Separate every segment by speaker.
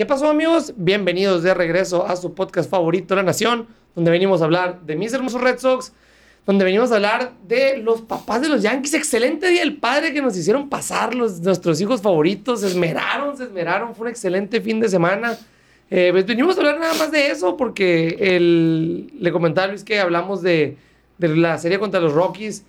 Speaker 1: ¿Qué pasó amigos? Bienvenidos de regreso a su podcast favorito, La Nación, donde venimos a hablar de mis hermosos Red Sox, donde venimos a hablar de los papás de los Yankees. Excelente día el padre que nos hicieron pasar los, nuestros hijos favoritos. Se esmeraron, se esmeraron. Fue un excelente fin de semana. Eh, pues venimos a hablar nada más de eso porque el, le comentaba a Luis que hablamos de, de la serie contra los Rockies.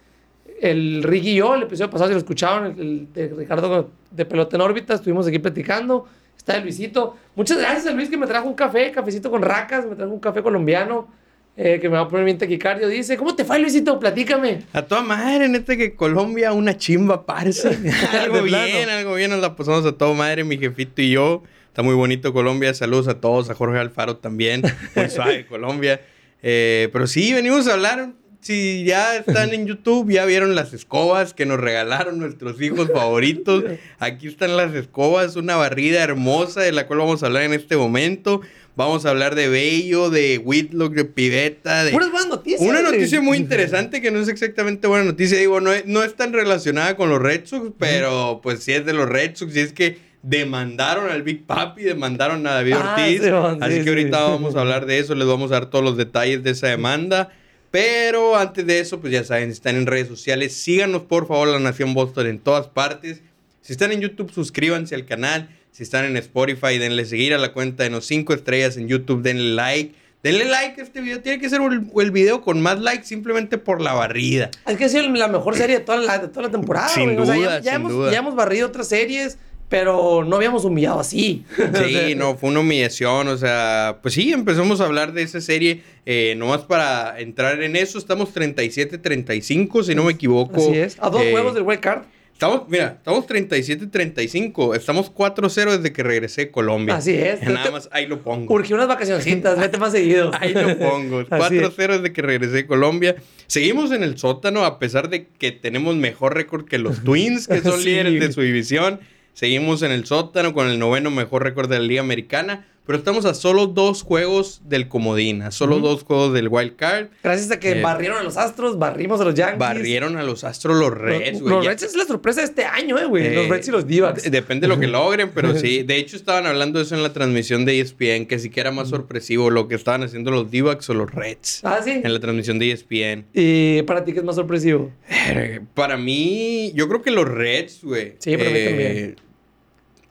Speaker 1: El Ricky y yo, el episodio pasado, si lo escucharon, el, el de Ricardo de Pelota en órbita, estuvimos aquí platicando. Está el Luisito. Muchas gracias a Luis que me trajo un café, cafecito con racas, me trajo un café colombiano. Eh, que me va a poner bien taquicardio. Dice, ¿cómo te fue, Luisito? Platícame.
Speaker 2: A toda madre, neta que Colombia, una chimba, parce. algo bien, algo bien, nos la pasamos a toda madre, mi jefito y yo. Está muy bonito Colombia. Saludos a todos, a Jorge Alfaro también. Muy suave Colombia. Eh, pero sí, venimos a hablar. Si ya están en YouTube, ya vieron las escobas que nos regalaron nuestros hijos favoritos. Aquí están las escobas, una barrida hermosa de la cual vamos a hablar en este momento. Vamos a hablar de Bello, de Whitlock, de Piveta. De...
Speaker 1: Buenas noticias.
Speaker 2: Una noticia muy interesante que no es exactamente buena noticia. Digo, no es, no es tan relacionada con los Red Sox, pero pues sí es de los Red Sox. Y es que demandaron al Big Papi, demandaron a David
Speaker 1: Ah,
Speaker 2: Ortiz.
Speaker 1: sí, man,
Speaker 2: así
Speaker 1: sí,
Speaker 2: que ahorita
Speaker 1: sí.
Speaker 2: vamos a hablar de eso. Les vamos a dar todos los detalles de esa demanda. Pero antes de eso, pues ya saben, si están en redes sociales, síganos por favor La Nación Boston en todas partes. Si están en YouTube, suscríbanse al canal. Si están en Spotify, denle seguir a la cuenta de los 5 estrellas en YouTube, denle like. Denle like a este video. Tiene que ser el, el video con más likes simplemente por la barrida.
Speaker 1: Es que ha sido la mejor serie de toda la, de toda la temporada.
Speaker 2: Sin
Speaker 1: güey. O sea, ya-
Speaker 2: duda,
Speaker 1: ya,
Speaker 2: sin
Speaker 1: hemos,
Speaker 2: duda.
Speaker 1: ya hemos barrido otras series, pero no habíamos humillado así. O
Speaker 2: Sí,
Speaker 1: sea,
Speaker 2: no, fue una humillación, o sea, pues sí, empezamos a hablar de esa serie, eh, nomás para entrar en eso, estamos 37-35, si no me equivoco.
Speaker 1: Así es. A dos
Speaker 2: Eh,
Speaker 1: juegos del wild card.
Speaker 2: Estamos, mira, estamos 37-35, estamos 4-0 desde que regresé de Colombia.
Speaker 1: Así es.
Speaker 2: Nada más ahí lo pongo.
Speaker 1: Urgió unas vacacioncitas, vete más seguido.
Speaker 2: Ahí lo pongo.
Speaker 1: Así es.
Speaker 2: 4-0 desde que regresé de Colombia. Seguimos en el sótano a pesar de que tenemos mejor récord que los Twins, que son
Speaker 1: Sí.
Speaker 2: líderes de su división. Seguimos en el sótano con el noveno mejor récord de la Liga Americana. Pero estamos a solo dos juegos del comodín, a solo dos juegos del wild card.
Speaker 1: Gracias a que
Speaker 2: Eh,
Speaker 1: barrieron a los Astros, barrimos a los Yankees.
Speaker 2: Barrieron a los Astros los Reds, güey.
Speaker 1: los Reds es la sorpresa de este año, eh, güey. los
Speaker 2: Eh,
Speaker 1: Reds y los Divas.
Speaker 2: de- Depende de lo que logren, pero sí. De hecho, estaban hablando de eso en la transmisión de ESPN, que sí que era más sorpresivo lo que estaban haciendo los D-backs o los Reds.
Speaker 1: Ah, sí.
Speaker 2: En la transmisión de ESPN.
Speaker 1: Y para ti, ¿qué es más sorpresivo?
Speaker 2: Para mí, yo creo que los Reds, güey.
Speaker 1: Sí, para mí también.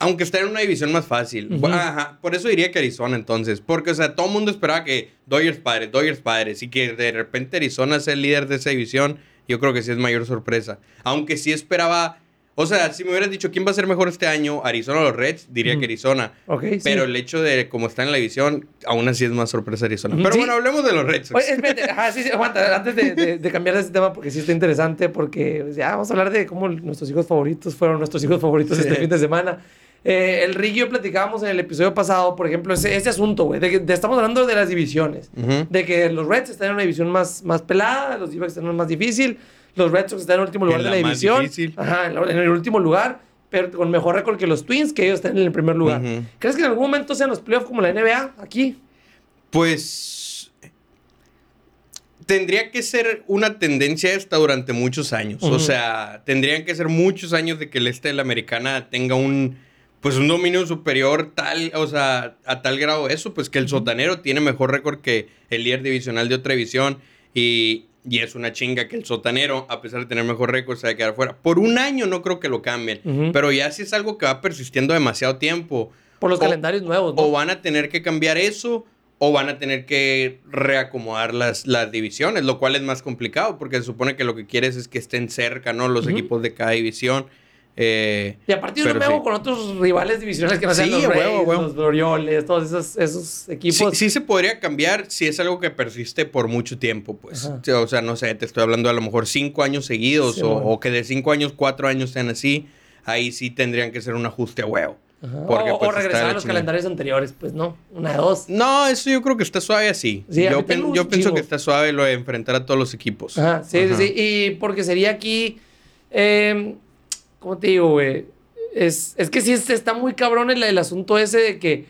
Speaker 2: Aunque están en una división más fácil. Ajá, por eso diría que Arizona entonces. Porque, o sea, todo el mundo esperaba que Dodgers padres, Dodgers padres. Y que de repente Arizona sea el líder de esa división, yo creo que sí es mayor sorpresa. Aunque sí esperaba. O sea, si me hubieras dicho quién va a ser mejor este año, Arizona o los Reds, diría que Arizona.
Speaker 1: Ok, sí.
Speaker 2: Pero el hecho de cómo está en la división, aún así es más sorpresa Arizona. Pero
Speaker 1: Sí.
Speaker 2: bueno, hablemos de los Reds.
Speaker 1: Oye, espérate, ajá, sí, sí, aguanta, antes de, de- de cambiar ese tema, porque sí está interesante, porque ya vamos a hablar de cómo nuestros hijos favoritos fueron nuestros hijos favoritos este fin de semana. Eh, el Rick y yo platicábamos en el episodio pasado, por ejemplo, ese, ese asunto, güey, de que de- estamos hablando de las divisiones, de que los Reds están en una división más, más pelada, los D-backs están en una más difícil, los Red Sox están en el último lugar
Speaker 2: En
Speaker 1: de la
Speaker 2: la más
Speaker 1: división,
Speaker 2: difícil.
Speaker 1: ajá, en, la- en el último lugar, pero con mejor récord que los Twins, que ellos están en el primer lugar. ¿Crees que en algún momento sean los playoffs como la NBA aquí?
Speaker 2: Pues tendría que ser una tendencia esta durante muchos años. O sea, tendrían que ser muchos años de que el este de la americana tenga un pues un dominio superior tal, o sea, a tal grado eso, pues que el sotanero tiene mejor récord que el líder divisional de otra división y, y es una chinga que el sotanero, a pesar de tener mejor récord, se va a quedar fuera. Por un año no creo que lo cambien, pero ya si es algo que va persistiendo demasiado tiempo,
Speaker 1: Por los
Speaker 2: O-
Speaker 1: calendarios nuevos, ¿no?
Speaker 2: o van a tener que cambiar eso o van a tener que reacomodar las, las divisiones, lo cual es más complicado porque se supone que lo que quieres es que estén cerca, ¿no? Los equipos de cada división. Eh,
Speaker 1: Y aparte yo no me hago
Speaker 2: sí.
Speaker 1: con otros rivales divisionales que no sean
Speaker 2: Sí,
Speaker 1: los Rays,
Speaker 2: huevo, huevo.
Speaker 1: los Orioles, todos esos, equipos.
Speaker 2: sí se podría cambiar si es algo que persiste por mucho tiempo, pues.
Speaker 1: Ajá.
Speaker 2: O sea, no sé, te estoy hablando a lo mejor cinco años seguidos o,
Speaker 1: bueno.
Speaker 2: o que de cinco años, cuatro años sean así. Ahí sí tendrían que ser un ajuste a huevo. Porque,
Speaker 1: o,
Speaker 2: pues,
Speaker 1: o regresar a los calendarios anteriores, pues no, una de dos.
Speaker 2: No, eso yo creo que está suave así.
Speaker 1: Sí,
Speaker 2: yo pen- pienso que está suave lo de enfrentar a todos los equipos.
Speaker 1: Ajá, sí,
Speaker 2: Ajá.
Speaker 1: sí, sí. Y porque sería aquí, eh, ¿cómo te digo, güey? Es, es que sí es- está muy cabrón el, el asunto ese de que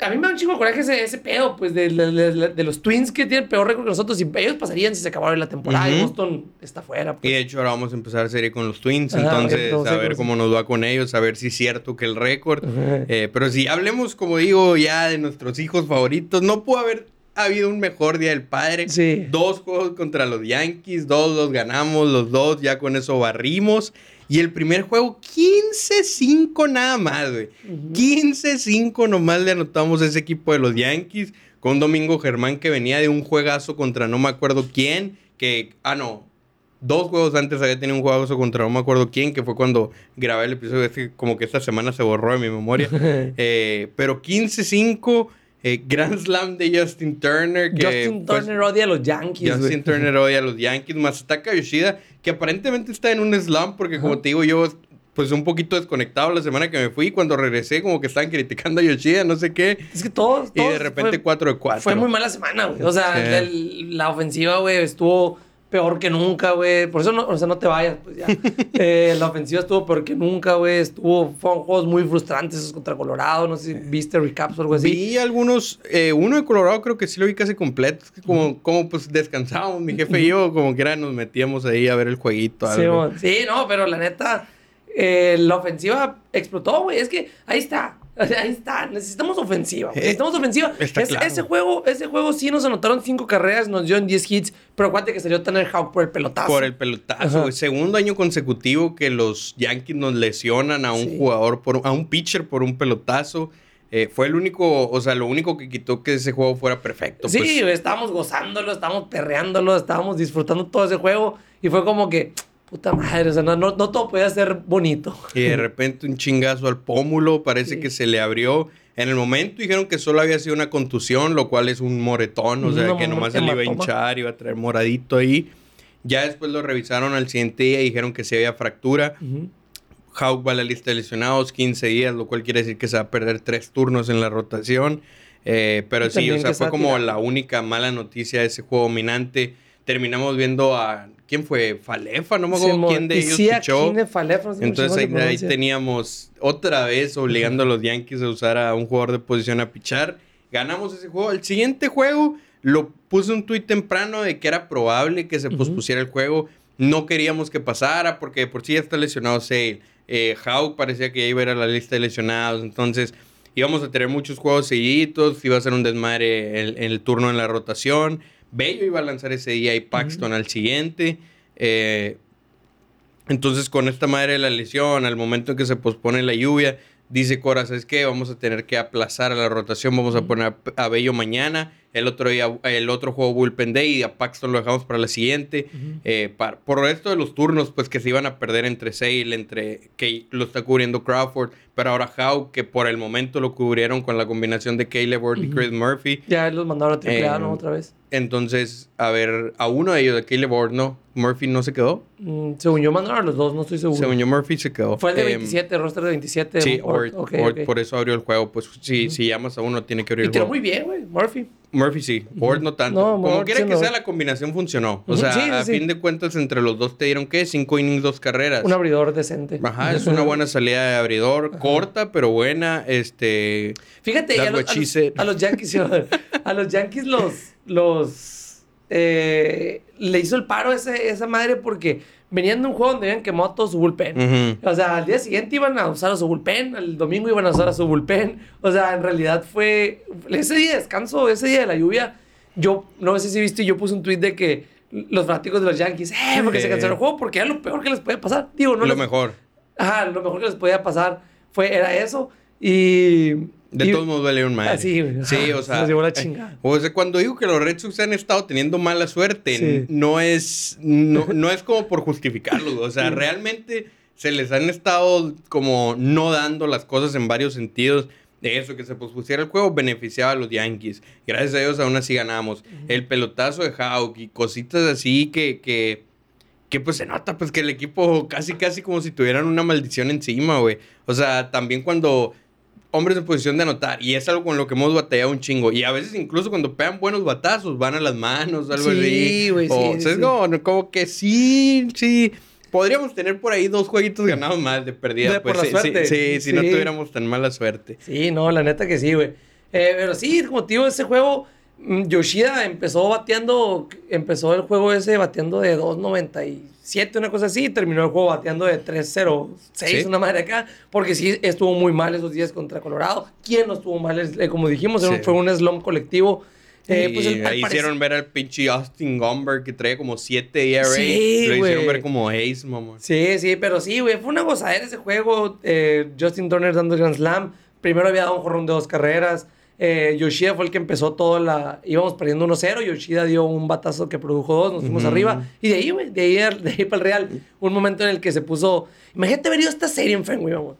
Speaker 1: a mí me da un chingo de coraje ese, ese pedo, pues, de, de- de- de los Twins que tienen peor récord que nosotros. Y ellos pasarían si se acabara la temporada y. Boston está fuera.
Speaker 2: Y
Speaker 1: Pues.
Speaker 2: de hecho ahora vamos a empezar serie con los Twins,
Speaker 1: Ajá,
Speaker 2: entonces
Speaker 1: entonces,
Speaker 2: a ver cómo nos va con ellos, a ver si es cierto que el récord. Eh, pero si hablemos, como digo, ya de nuestros hijos favoritos, no pudo haber habido un mejor día del padre.
Speaker 1: Sí.
Speaker 2: Dos juegos contra los Yankees, dos los ganamos, los dos, ya con eso barrimos. Y el primer juego, 15-5 nada más, güey. 15-5 nomás le anotamos a ese equipo de los Yankees. Con Domingo Germán que venía de un juegazo contra no me acuerdo quién. Que, ah, no. Dos juegos antes había tenido un juegazo contra no me acuerdo quién, que fue cuando grabé el episodio. Es que como que esta semana se borró de mi memoria. Eh, pero 15-5, eh, Grand Slam de Justin Turner. Que
Speaker 1: Justin
Speaker 2: pues,
Speaker 1: Turner odia a los Yankees.
Speaker 2: Justin Turner hoy a los Yankees. Masataka Yoshida, que aparentemente está en un slam, porque como te digo, yo pues un poquito desconectado la semana que me fui. Cuando regresé, como que estaban criticando a Yoshida, no sé qué.
Speaker 1: Es que todos.
Speaker 2: Y de
Speaker 1: todos
Speaker 2: repente
Speaker 1: fue-
Speaker 2: 4 de 4.
Speaker 1: Fue muy mala semana, güey. O sea,
Speaker 2: Sí.
Speaker 1: el- la ofensiva, güey, estuvo peor que nunca, güey. Por eso no, o sea, no te vayas, pues ya. Eh, la ofensiva estuvo peor que nunca, güey. Estuvo, fueron juegos muy frustrantes esos contra Colorado. No sé si viste recaps o algo así.
Speaker 2: Vi algunos, eh, uno de Colorado creo que sí lo vi casi completo. Como, como pues descansábamos, mi jefe y yo, como que era, nos metíamos ahí a ver el jueguito.
Speaker 1: Sí,
Speaker 2: algo.
Speaker 1: Sí, no, pero la neta, eh, la ofensiva explotó, güey. Es que ahí está. O sea, Ahí está. Necesitamos ofensiva.
Speaker 2: Eh,
Speaker 1: Necesitamos ofensiva.
Speaker 2: está
Speaker 1: Es-
Speaker 2: claro.
Speaker 1: Ese juego, ese juego sí nos anotaron cinco carreras, nos dio en 10 hits, pero acuérdate que salió Tanner Houck por el pelotazo.
Speaker 2: Por el pelotazo. Segundo año consecutivo que los Yankees nos lesionan a un
Speaker 1: Sí.
Speaker 2: jugador, por, a un pitcher por un pelotazo. Eh, fue el único, o sea, lo único que quitó que ese juego fuera perfecto.
Speaker 1: Sí,
Speaker 2: pues.
Speaker 1: estábamos gozándolo, estábamos perreándolo, estábamos disfrutando todo ese juego y fue como que, puta madre, o sea, no, no, no todo podía ser bonito.
Speaker 2: Y de repente un chingazo al pómulo, parece
Speaker 1: Sí.
Speaker 2: que se le abrió. En el momento dijeron que solo había sido una contusión, lo cual es un moretón, o sea,
Speaker 1: Una
Speaker 2: que nomás se le iba a hinchar, iba a traer moradito ahí. Ya después lo revisaron al siguiente día y dijeron que sí había fractura.
Speaker 1: Ujú.
Speaker 2: Houck va a la lista de lesionados, 15 días, lo cual quiere decir que se va a perder tres turnos en la rotación. Eh, pero
Speaker 1: Y
Speaker 2: sí, o sea, fue como
Speaker 1: tirado.
Speaker 2: la única mala noticia de ese juego dominante. Terminamos viendo a. ¿Quién fue? Falefa, no me acuerdo quién de ellos
Speaker 1: sí,
Speaker 2: pichó.
Speaker 1: Aquine Falefa, no sé cómo
Speaker 2: Entonces ahí, teníamos otra vez obligando a los Yankees a usar a un jugador de posición a pichar. Ganamos ese juego. El siguiente juego lo puse un tuit temprano de que era probable que se pospusiera el juego. No queríamos que pasara porque de por sí ya está lesionado Sale. Eh, Houck parecía que ya iba a ir a la lista de lesionados. Entonces íbamos a tener muchos juegos seguiditos. Iba a ser un desmadre el, el turno en la rotación. Bello iba a lanzar ese día y Paxton al siguiente. Eh, entonces, con esta madre de la lesión, al momento en que se pospone la lluvia, dice Cora, ¿sabes qué? Vamos a tener que aplazar a la rotación, vamos a poner a, Bello mañana, el otro día, el otro juego Bullpen Day y a Paxton lo dejamos para la siguiente.
Speaker 1: Ujú.
Speaker 2: Eh, par- por el resto de los turnos, pues que se iban a perder entre Sale, entre que lo está cubriendo Crawford, pero ahora Howe, que por el momento lo cubrieron con la combinación de Caleb Ward y. Chris Murphy.
Speaker 1: Ya los mandaron a triple A,
Speaker 2: Eh,
Speaker 1: ¿no? Otra vez.
Speaker 2: Entonces, a ver, a uno de ellos, de Caleb Ward, no, Murphy no se quedó.
Speaker 1: Mm, según yo mandaron a los dos, no estoy seguro.
Speaker 2: Según yo, Murphy se quedó.
Speaker 1: Fue el de
Speaker 2: Em,
Speaker 1: 27, el roster de 27.
Speaker 2: Sí,
Speaker 1: Ort,
Speaker 2: Ort,
Speaker 1: ok,
Speaker 2: Ort,
Speaker 1: ok.
Speaker 2: por eso abrió el juego. Pues si, si llamas a uno, tiene que abrir
Speaker 1: Y
Speaker 2: el
Speaker 1: tiró
Speaker 2: juego.
Speaker 1: muy bien, güey. Murphy.
Speaker 2: Murphy sí, Ort no tanto.
Speaker 1: No,
Speaker 2: Como quiera
Speaker 1: sí
Speaker 2: que
Speaker 1: no.
Speaker 2: sea, la combinación funcionó. O sea,
Speaker 1: sí, sí,
Speaker 2: a fin de cuentas, entre los dos te dieron, ¿qué? Cinco innings, dos carreras.
Speaker 1: Un abridor decente.
Speaker 2: Ajá, es una buena salida de abridor. Corta, pero buena. Este...
Speaker 1: Fíjate, a los, a los- a los Yankees, a los Yankees los, los eh, le hizo el paro ese- esa madre porque venían de un juego donde habían quemado todo su bullpen. O sea, al día siguiente iban a usar a su bullpen, el domingo iban a usar a su bullpen. O sea, en realidad fue ese día de descanso, ese día de la lluvia. Yo no sé si viste, yo puse un tweet de que los fanáticos de los Yankees, eh, porque se
Speaker 2: Eh.
Speaker 1: canceló el juego, porque era lo peor que les podía pasar. Digo, no
Speaker 2: lo
Speaker 1: les-
Speaker 2: mejor.
Speaker 1: Ajá, lo mejor que les podía pasar fue, era eso. Y.
Speaker 2: De
Speaker 1: y-
Speaker 2: todos modos vale un madre.
Speaker 1: Así, güey.
Speaker 2: Sí, o sea.
Speaker 1: se nos llevó la
Speaker 2: eh,
Speaker 1: chingada.
Speaker 2: O sea, cuando digo que los Red Sox han estado teniendo mala suerte,
Speaker 1: Sí.
Speaker 2: no es. No, no es como por justificarlo. O sea, realmente se les han estado como no dando las cosas en varios sentidos. De eso, que se pospusiera el juego, beneficiaba a los Yankees. Gracias a Dios, aún así ganamos. El pelotazo de Houck y cositas así que. que que pues se nota pues que el equipo casi casi como si tuvieran una maldición encima, güey. O sea, también cuando hombres en posición de anotar y es algo con lo que hemos batallado un chingo y a veces incluso cuando pegan buenos batazos van a las manos, algo
Speaker 1: Sí,
Speaker 2: así.
Speaker 1: güey, sí,
Speaker 2: O, sea, es
Speaker 1: sí.
Speaker 2: como, no, como que sí, sí. Podríamos tener por ahí dos jueguitos ganados más de perdida.
Speaker 1: De- por
Speaker 2: pues,
Speaker 1: la
Speaker 2: sí, sí,
Speaker 1: suerte.
Speaker 2: sí, si no
Speaker 1: Sí.
Speaker 2: tuviéramos tan mala suerte.
Speaker 1: Sí, no, la neta que sí, güey. Eh, pero sí, como te digo, ese juego, Yoshida empezó bateando, empezó el juego ese bateando de 2.97, una cosa así, y terminó el juego bateando de 3.06,
Speaker 2: Sí.
Speaker 1: una madre acá, porque sí estuvo muy mal esos días contra Colorado. ¿Quién no estuvo mal? Eh, como dijimos,
Speaker 2: Sí.
Speaker 1: fue un slump colectivo. Eh, pues, el-
Speaker 2: ahí hicieron ver al pinche Austin Gomber que trae como 7 ERA.
Speaker 1: Sí,
Speaker 2: lo hicieron ver como Ace, mamón.
Speaker 1: Sí, sí, pero sí, güey, fue una gozadera ese juego. eh, Justin Turner dando el Grand Slam. Primero había dado un jorrón de dos carreras. Eh, Yoshida fue el que empezó toda la... Íbamos perdiendo 1-0. Yoshida dio un batazo que produjo dos. Nos fuimos arriba. Y de ahí, güey, de ahí, de ahí para el Real. Un momento en el que se puso... Imagínate haber ido a esta serie en Fenway, mamón.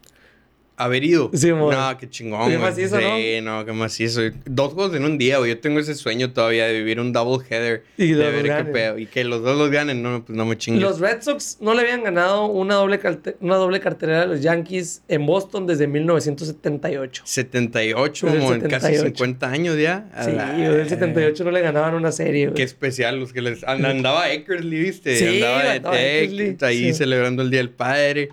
Speaker 2: Haber ido.
Speaker 1: Sí,
Speaker 2: no, qué chingón,
Speaker 1: Qué macizo,
Speaker 2: Sí, no, qué macizo. Dos juegos en un día, güey. Yo tengo ese sueño todavía de vivir un double header.
Speaker 1: Y
Speaker 2: de ver qué pedo. Y que los dos los ganen, no, pues no me chingues.
Speaker 1: Los Red Sox no le habían ganado una doble, una doble cartelera a los Yankees en Boston desde 1978.
Speaker 2: 78,
Speaker 1: Desde el
Speaker 2: como en casi
Speaker 1: 78.
Speaker 2: 50 años ya. A
Speaker 1: Sí, desde el 78 no le ganaban una serie, güey.
Speaker 2: Qué especial los que les and- andaba Eckersley, ¿viste?
Speaker 1: Sí,
Speaker 2: andaba
Speaker 1: andaba Eckersley,
Speaker 2: ahí
Speaker 1: sí.
Speaker 2: celebrando el Día del Padre.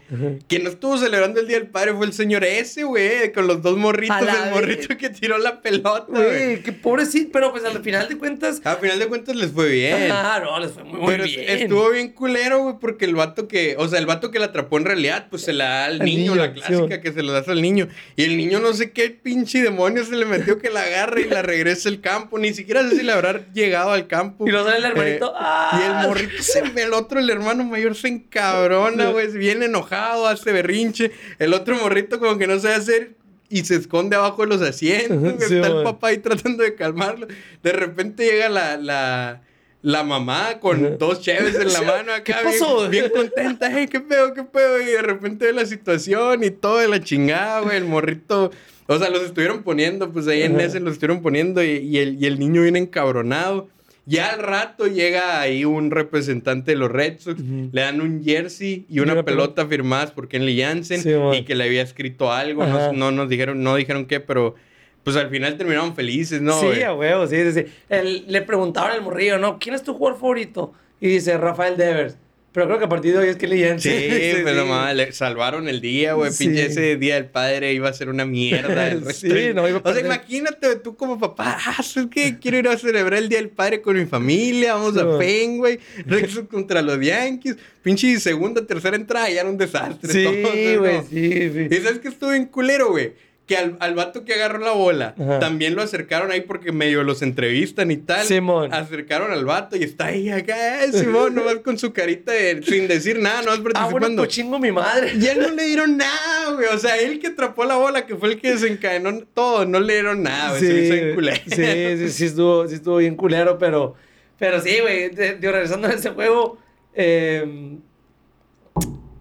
Speaker 2: Quien no estuvo celebrando el Día del Padre fue el señor ese, güey, con los dos morritos, el morrito que tiró la pelota, güey.
Speaker 1: Qué pobrecito, pero pues al final de cuentas.
Speaker 2: A final de cuentas les fue bien.
Speaker 1: Ah, no, les fue muy, muy
Speaker 2: Pero estuvo bien culero, güey, porque el vato que, o sea, el vato que la atrapó en realidad, pues se la da al
Speaker 1: Al
Speaker 2: niño,
Speaker 1: niño,
Speaker 2: la clásica que se lo das al niño. Y el niño no sé qué pinche demonio se le metió que la agarra y la regresa al campo. Ni siquiera sé si le habrá llegado al campo.
Speaker 1: Y luego sale el hermanito,
Speaker 2: Eh,
Speaker 1: ¡ah!
Speaker 2: Y el morrito, se, el otro, el hermano mayor, se encabrona, güey, bien enojado, hace berrinche. El otro morrito como que no sabe hacer y se esconde abajo de los asientos.
Speaker 1: Sí,
Speaker 2: Está el
Speaker 1: man.
Speaker 2: papá ahí tratando de calmarlo. De repente llega la, la, la mamá con dos cheves en la mano acá.
Speaker 1: ¿Qué pasó?
Speaker 2: Bien, bien contenta. Hey, qué pedo, qué pedo. Y de repente ve la situación y todo de la chingada, güey. El morrito... O sea, los estuvieron poniendo, pues ahí en
Speaker 1: Ajá.
Speaker 2: ese los estuvieron poniendo y, y el, y el niño viene encabronado. Ya al rato llega ahí un representante de los Red Sox, le dan un jersey y una, pelota firmadas por Kenley Jansen
Speaker 1: Sí,
Speaker 2: y que le había escrito algo, no, no nos dijeron, no dijeron qué, pero pues al final terminaron felices, ¿no?
Speaker 1: sí, a huevo, sí, sí, sí. El- le preguntaban al morrillo, ¿no? ¿Quién es tu jugador favorito? Y dice Rafael Devers. Pero creo que a partir de hoy es que le
Speaker 2: Sí, pero mamá, le salvaron el día, güey.
Speaker 1: Sí.
Speaker 2: Pinche ese día del padre iba a ser una mierda. El
Speaker 1: Sí, no, iba a
Speaker 2: O sea, imagínate tú como papá, ah, es que quiero ir a celebrar el día del padre con mi familia, vamos
Speaker 1: Sí,
Speaker 2: a. Fenway, Red Sox contra los Yankees. Pinche segunda, tercera entrada, ya era un desastre.
Speaker 1: Sí, güey, sí, sí.
Speaker 2: Y sabes que estuvo en culero, güey. Que al, al vato que agarró la bola,
Speaker 1: Ajá.
Speaker 2: también lo acercaron ahí porque medio los entrevistan y tal.
Speaker 1: Simón.
Speaker 2: Acercaron al vato y está ahí acá, eh, Simón, nomás con su carita de- sin decir nada, nomás
Speaker 1: Ah, bueno,
Speaker 2: participando.
Speaker 1: pues chingo mi madre.
Speaker 2: Y a él no le dieron nada, güey. O sea, él que atrapó la bola, que fue el que desencadenó todo, no le dieron nada, güey. Se me hizo bien culero.
Speaker 1: sí, sí, sí estuvo, sí estuvo bien culero, pero, pero sí, güey, de- digo, regresando a ese juego, eh,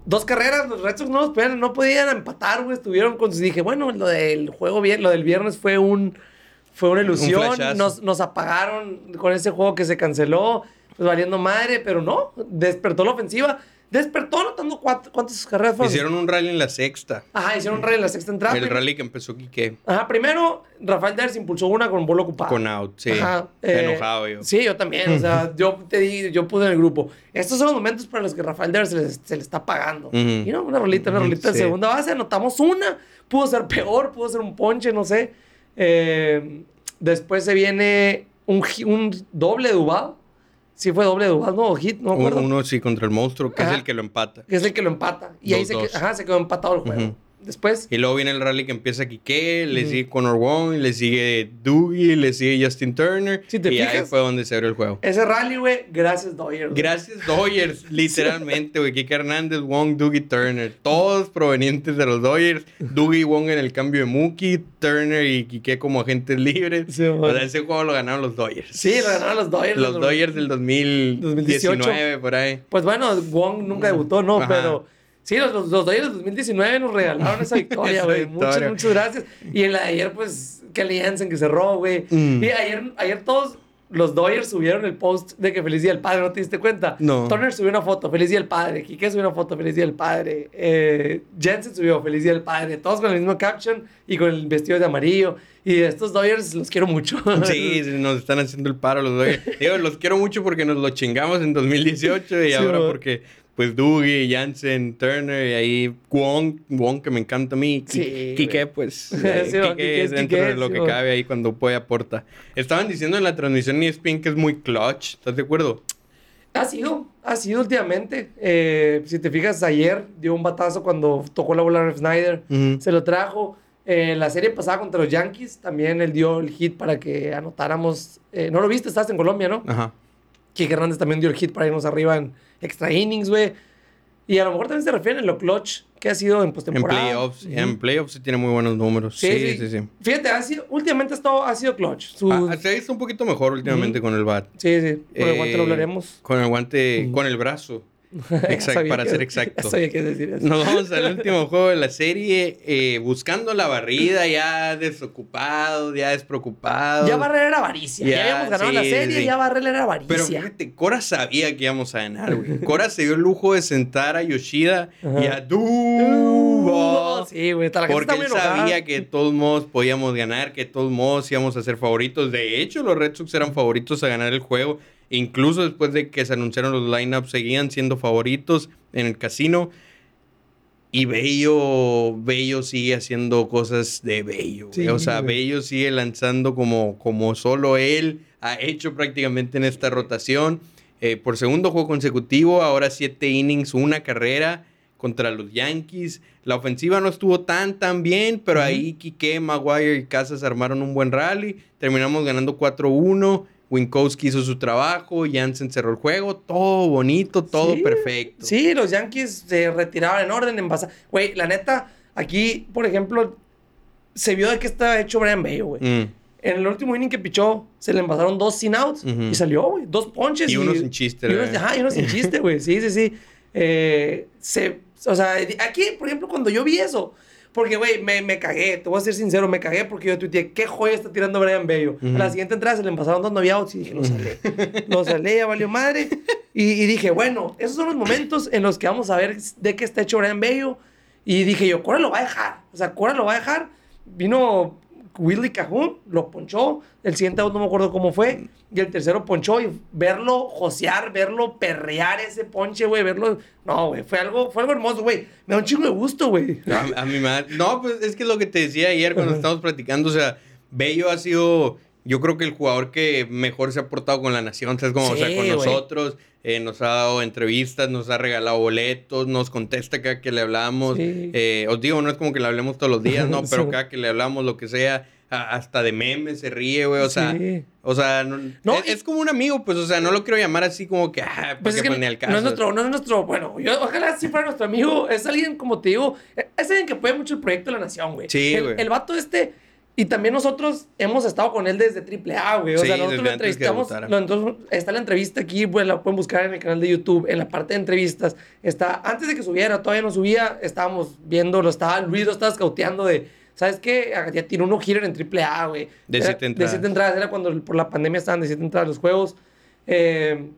Speaker 1: dos carreras, los Red Sox no, no podían empatar, güey, estuvieron con, dije, bueno, lo del juego, bien, lo del viernes fue un, fue una ilusión, nos apagaron con ese juego que se canceló, pues valiendo madre, pero no, despertó la ofensiva, despertó anotando cuatro, ¿cuántas carreras fueron?
Speaker 2: Hicieron un rally en la sexta.
Speaker 1: Ajá, hicieron un rally en la sexta entrada.
Speaker 2: El rally que empezó Quique
Speaker 1: Ajá, primero, Rafael Devers impulsó una con bola ocupada.
Speaker 2: con out, sí.
Speaker 1: Ajá, eh,
Speaker 2: Enojado yo.
Speaker 1: Sí, yo también. O sea, yo te di, yo puse en el grupo. Estos son los momentos para los que Rafael Devers se le, se le está pagando.
Speaker 2: Ujú.
Speaker 1: Y no, una rolita, una rolita de
Speaker 2: sí.
Speaker 1: segunda base, anotamos una. Pudo ser peor, pudo ser un ponche, no sé. Eh, después se viene un, un doble de Sí fue doble de Duval, no, o hit, no me acuerdo.
Speaker 2: Uno sí contra el monstruo, que
Speaker 1: Ajá.
Speaker 2: es el que lo empata.
Speaker 1: Que es el que lo empata. Y ahí se, que-
Speaker 2: dos.
Speaker 1: ajá, se quedó empatado el juego. Después,
Speaker 2: Y luego viene el rally que empieza Quique, le sigue Conor Wong, le sigue Doogie, le sigue Justin Turner.
Speaker 1: Si te
Speaker 2: y ahí fue donde se abrió el juego.
Speaker 1: ese rally, güey, gracias, Doyer. güey.
Speaker 2: Gracias Dodgers, literalmente, güey. Kike Hernández, Wong, Doogie, Turner. Todos provenientes de los Dodgers. Doogie y Wong en el cambio de Mookie, Turner y Kike como agentes libres.
Speaker 1: Sí,
Speaker 2: o sea, ese juego lo ganaron los Dodgers.
Speaker 1: Sí, lo ganaron los Dodgers.
Speaker 2: Los Dodgers del 2019,
Speaker 1: 2018.
Speaker 2: por ahí.
Speaker 1: Pues bueno, Wong nunca debutó, ¿no?
Speaker 2: Ajá.
Speaker 1: Pero sí, los, los, los Dodgers del 2019 nos regalaron esa victoria, güey. Muchas, muchas gracias. Y en la de ayer, pues, Kelly Hansen que cerró, güey.
Speaker 2: Mm.
Speaker 1: Y ayer, ayer todos los Dodgers subieron el post de que feliz día del padre, ¿no te diste cuenta?
Speaker 2: No.
Speaker 1: Turner subió una foto, feliz día del padre. Quique subió una foto, feliz día del padre. Eh, Jensen subió, feliz día del padre. Todos con el mismo caption y con el vestido de amarillo. Y estos Dodgers los quiero mucho.
Speaker 2: Sí, nos están haciendo el paro los Dodgers. Digo, los quiero mucho porque nos lo chingamos en 2018 y
Speaker 1: Sí,
Speaker 2: ahora porque pues Dougie, Jansen, Turner y ahí Wong, Wong que me encanta a mí.
Speaker 1: Sí,
Speaker 2: Quique, pues
Speaker 1: Sí,
Speaker 2: eh, Quique
Speaker 1: Quique es
Speaker 2: dentro
Speaker 1: Quique,
Speaker 2: de lo
Speaker 1: sí,
Speaker 2: que cabe ahí cuando puede aporta. Estaban diciendo en la transmisión E ESPN que es muy clutch, ¿estás de acuerdo?
Speaker 1: Ha sido, ha sido últimamente. Eh, si te fijas, ayer dio un batazo cuando tocó la bola a Snyder. Se lo trajo. Eh, la serie pasada contra los Yankees también él dio el hit para que anotáramos. eh, no lo viste, estás en Colombia, ¿no?
Speaker 2: Ajá.
Speaker 1: Kike Hernández también dio el hit para irnos arriba en extra innings, güey. Y a lo mejor también se refieren a lo clutch que ha sido en
Speaker 2: En
Speaker 1: postemporada.
Speaker 2: playoffs,
Speaker 1: Ujú.
Speaker 2: en playoffs sí tiene muy buenos números. Sí, sí, sí.
Speaker 1: Fíjate, ha sido, últimamente ha, estado, ha sido clutch. Su-
Speaker 2: Ah, se ha visto un poquito mejor últimamente con el bat.
Speaker 1: sí, sí. Por el guante lo
Speaker 2: Eh,
Speaker 1: hablaremos.
Speaker 2: Con el guante, con el brazo. Exacto, para
Speaker 1: que-
Speaker 2: ser exacto.
Speaker 1: Sabía que decir eso.
Speaker 2: Nos vamos al último juego de la serie, eh, buscando la barrida, ya desocupado, ya despreocupado.
Speaker 1: Ya Barrera era avaricia. Ya,
Speaker 2: Ya,
Speaker 1: habíamos ganado
Speaker 2: sí,
Speaker 1: la serie,
Speaker 2: sí.
Speaker 1: ya Barrera era avaricia.
Speaker 2: Pero fíjate, Cora sabía que íbamos a ganar, güey. Cora se dio el lujo de sentar a Yoshida y a Duval.
Speaker 1: Sí, güey. la
Speaker 2: Porque él
Speaker 1: enojada.
Speaker 2: sabía que de todos modos podíamos ganar, que de todos modos íbamos a ser favoritos. De hecho, los Red Sox eran favoritos a ganar el juego. Incluso después de que se anunciaron los lineups, seguían siendo favoritos en el casino. Y Bello, Bello sigue haciendo cosas de Bello.
Speaker 1: Sí,
Speaker 2: o sea. Bello sigue lanzando como, como solo él ha hecho prácticamente en esta rotación. Eh, por segundo juego consecutivo, ahora siete innings, una carrera contra los Yankees. La ofensiva no estuvo tan tan bien, pero ahí Quique, Maguire y Casas armaron un buen rally. Terminamos ganando 4-1. Winkowski hizo su trabajo, Jansen cerró el juego, todo bonito, todo
Speaker 1: Sí,
Speaker 2: perfecto.
Speaker 1: Sí, los Yankees se retiraban en orden, en base. Güey, la neta, aquí, por ejemplo, se vio de qué estaba hecho Brian Bello, güey.
Speaker 2: Mm.
Speaker 1: En el último inning que pichó, se le envasaron dos sin outs y salió, güey. Dos ponches.
Speaker 2: Y uno sin chiste,
Speaker 1: Y ajá, y uno sin chiste, güey. Sí, sí, sí. Eh, se, o sea, aquí, por ejemplo, cuando yo vi eso, porque, güey, me, me cagué, te voy a ser sincero, me cagué porque yo tuiteé, ¿qué joya está tirando Brian Bello? A la siguiente entrada se le envasaron dos no outs y dije, lo salé. lo salé, ya valió madre. Y, y dije, bueno, esos son los momentos en los que vamos a ver de qué está hecho Brian Bello. Y dije yo, Cora lo va a dejar. O sea, Cora lo va a dejar. Vino Willy Cajun, lo ponchó. El siguiente no me acuerdo cómo fue. Y el tercero ponchó. Y verlo josear, verlo perrear ese ponche, güey. Verlo. No, güey. Fue algo, fue algo hermoso, güey. Me da un chingo de gusto, güey.
Speaker 2: A, a mi madre. No, pues es que lo que te decía ayer cuando estábamos platicando. O sea, Bello ha sido, yo creo que el jugador que mejor se ha portado con la nación. Como, o sea,
Speaker 1: Sí,
Speaker 2: con
Speaker 1: güey.
Speaker 2: nosotros. eh, nos ha dado entrevistas, nos ha regalado boletos, nos contesta cada que le hablamos.
Speaker 1: Sí.
Speaker 2: Eh, os digo, no es como que le hablemos todos los días, ¿no? Pero
Speaker 1: Sí.
Speaker 2: cada que le hablamos, lo que sea, a- hasta de memes se ríe, güey. O sea,
Speaker 1: Sí.
Speaker 2: o sea, no,
Speaker 1: No,
Speaker 2: es,
Speaker 1: y-
Speaker 2: es como un amigo, pues, o sea, no lo quiero llamar así como que, ah,
Speaker 1: Pues es que
Speaker 2: ni al caso.
Speaker 1: no es nuestro, no es nuestro, bueno, yo, ojalá sí fuera nuestro amigo, es alguien, como te digo, es alguien que apoya mucho el proyecto de la nación, güey.
Speaker 2: Sí,
Speaker 1: el,
Speaker 2: güey.
Speaker 1: el vato este, y también nosotros hemos estado con él desde AAA, güey, o
Speaker 2: Sí,
Speaker 1: sea, nosotros lo entrevistamos, lo- entonces, está la entrevista aquí, pues la pueden buscar en el canal de YouTube, en la parte de entrevistas, está, antes de que subiera, todavía no subía, estábamos viéndolo, estaba, Luis lo estaba scouteando de... ¿Sabes qué? Ah, Ya tiró uno hitter en AAA, güey.
Speaker 2: De
Speaker 1: Era-
Speaker 2: siete entradas.
Speaker 1: De siete entradas. Era cuando por la pandemia estaban de siete entradas los juegos. Eh,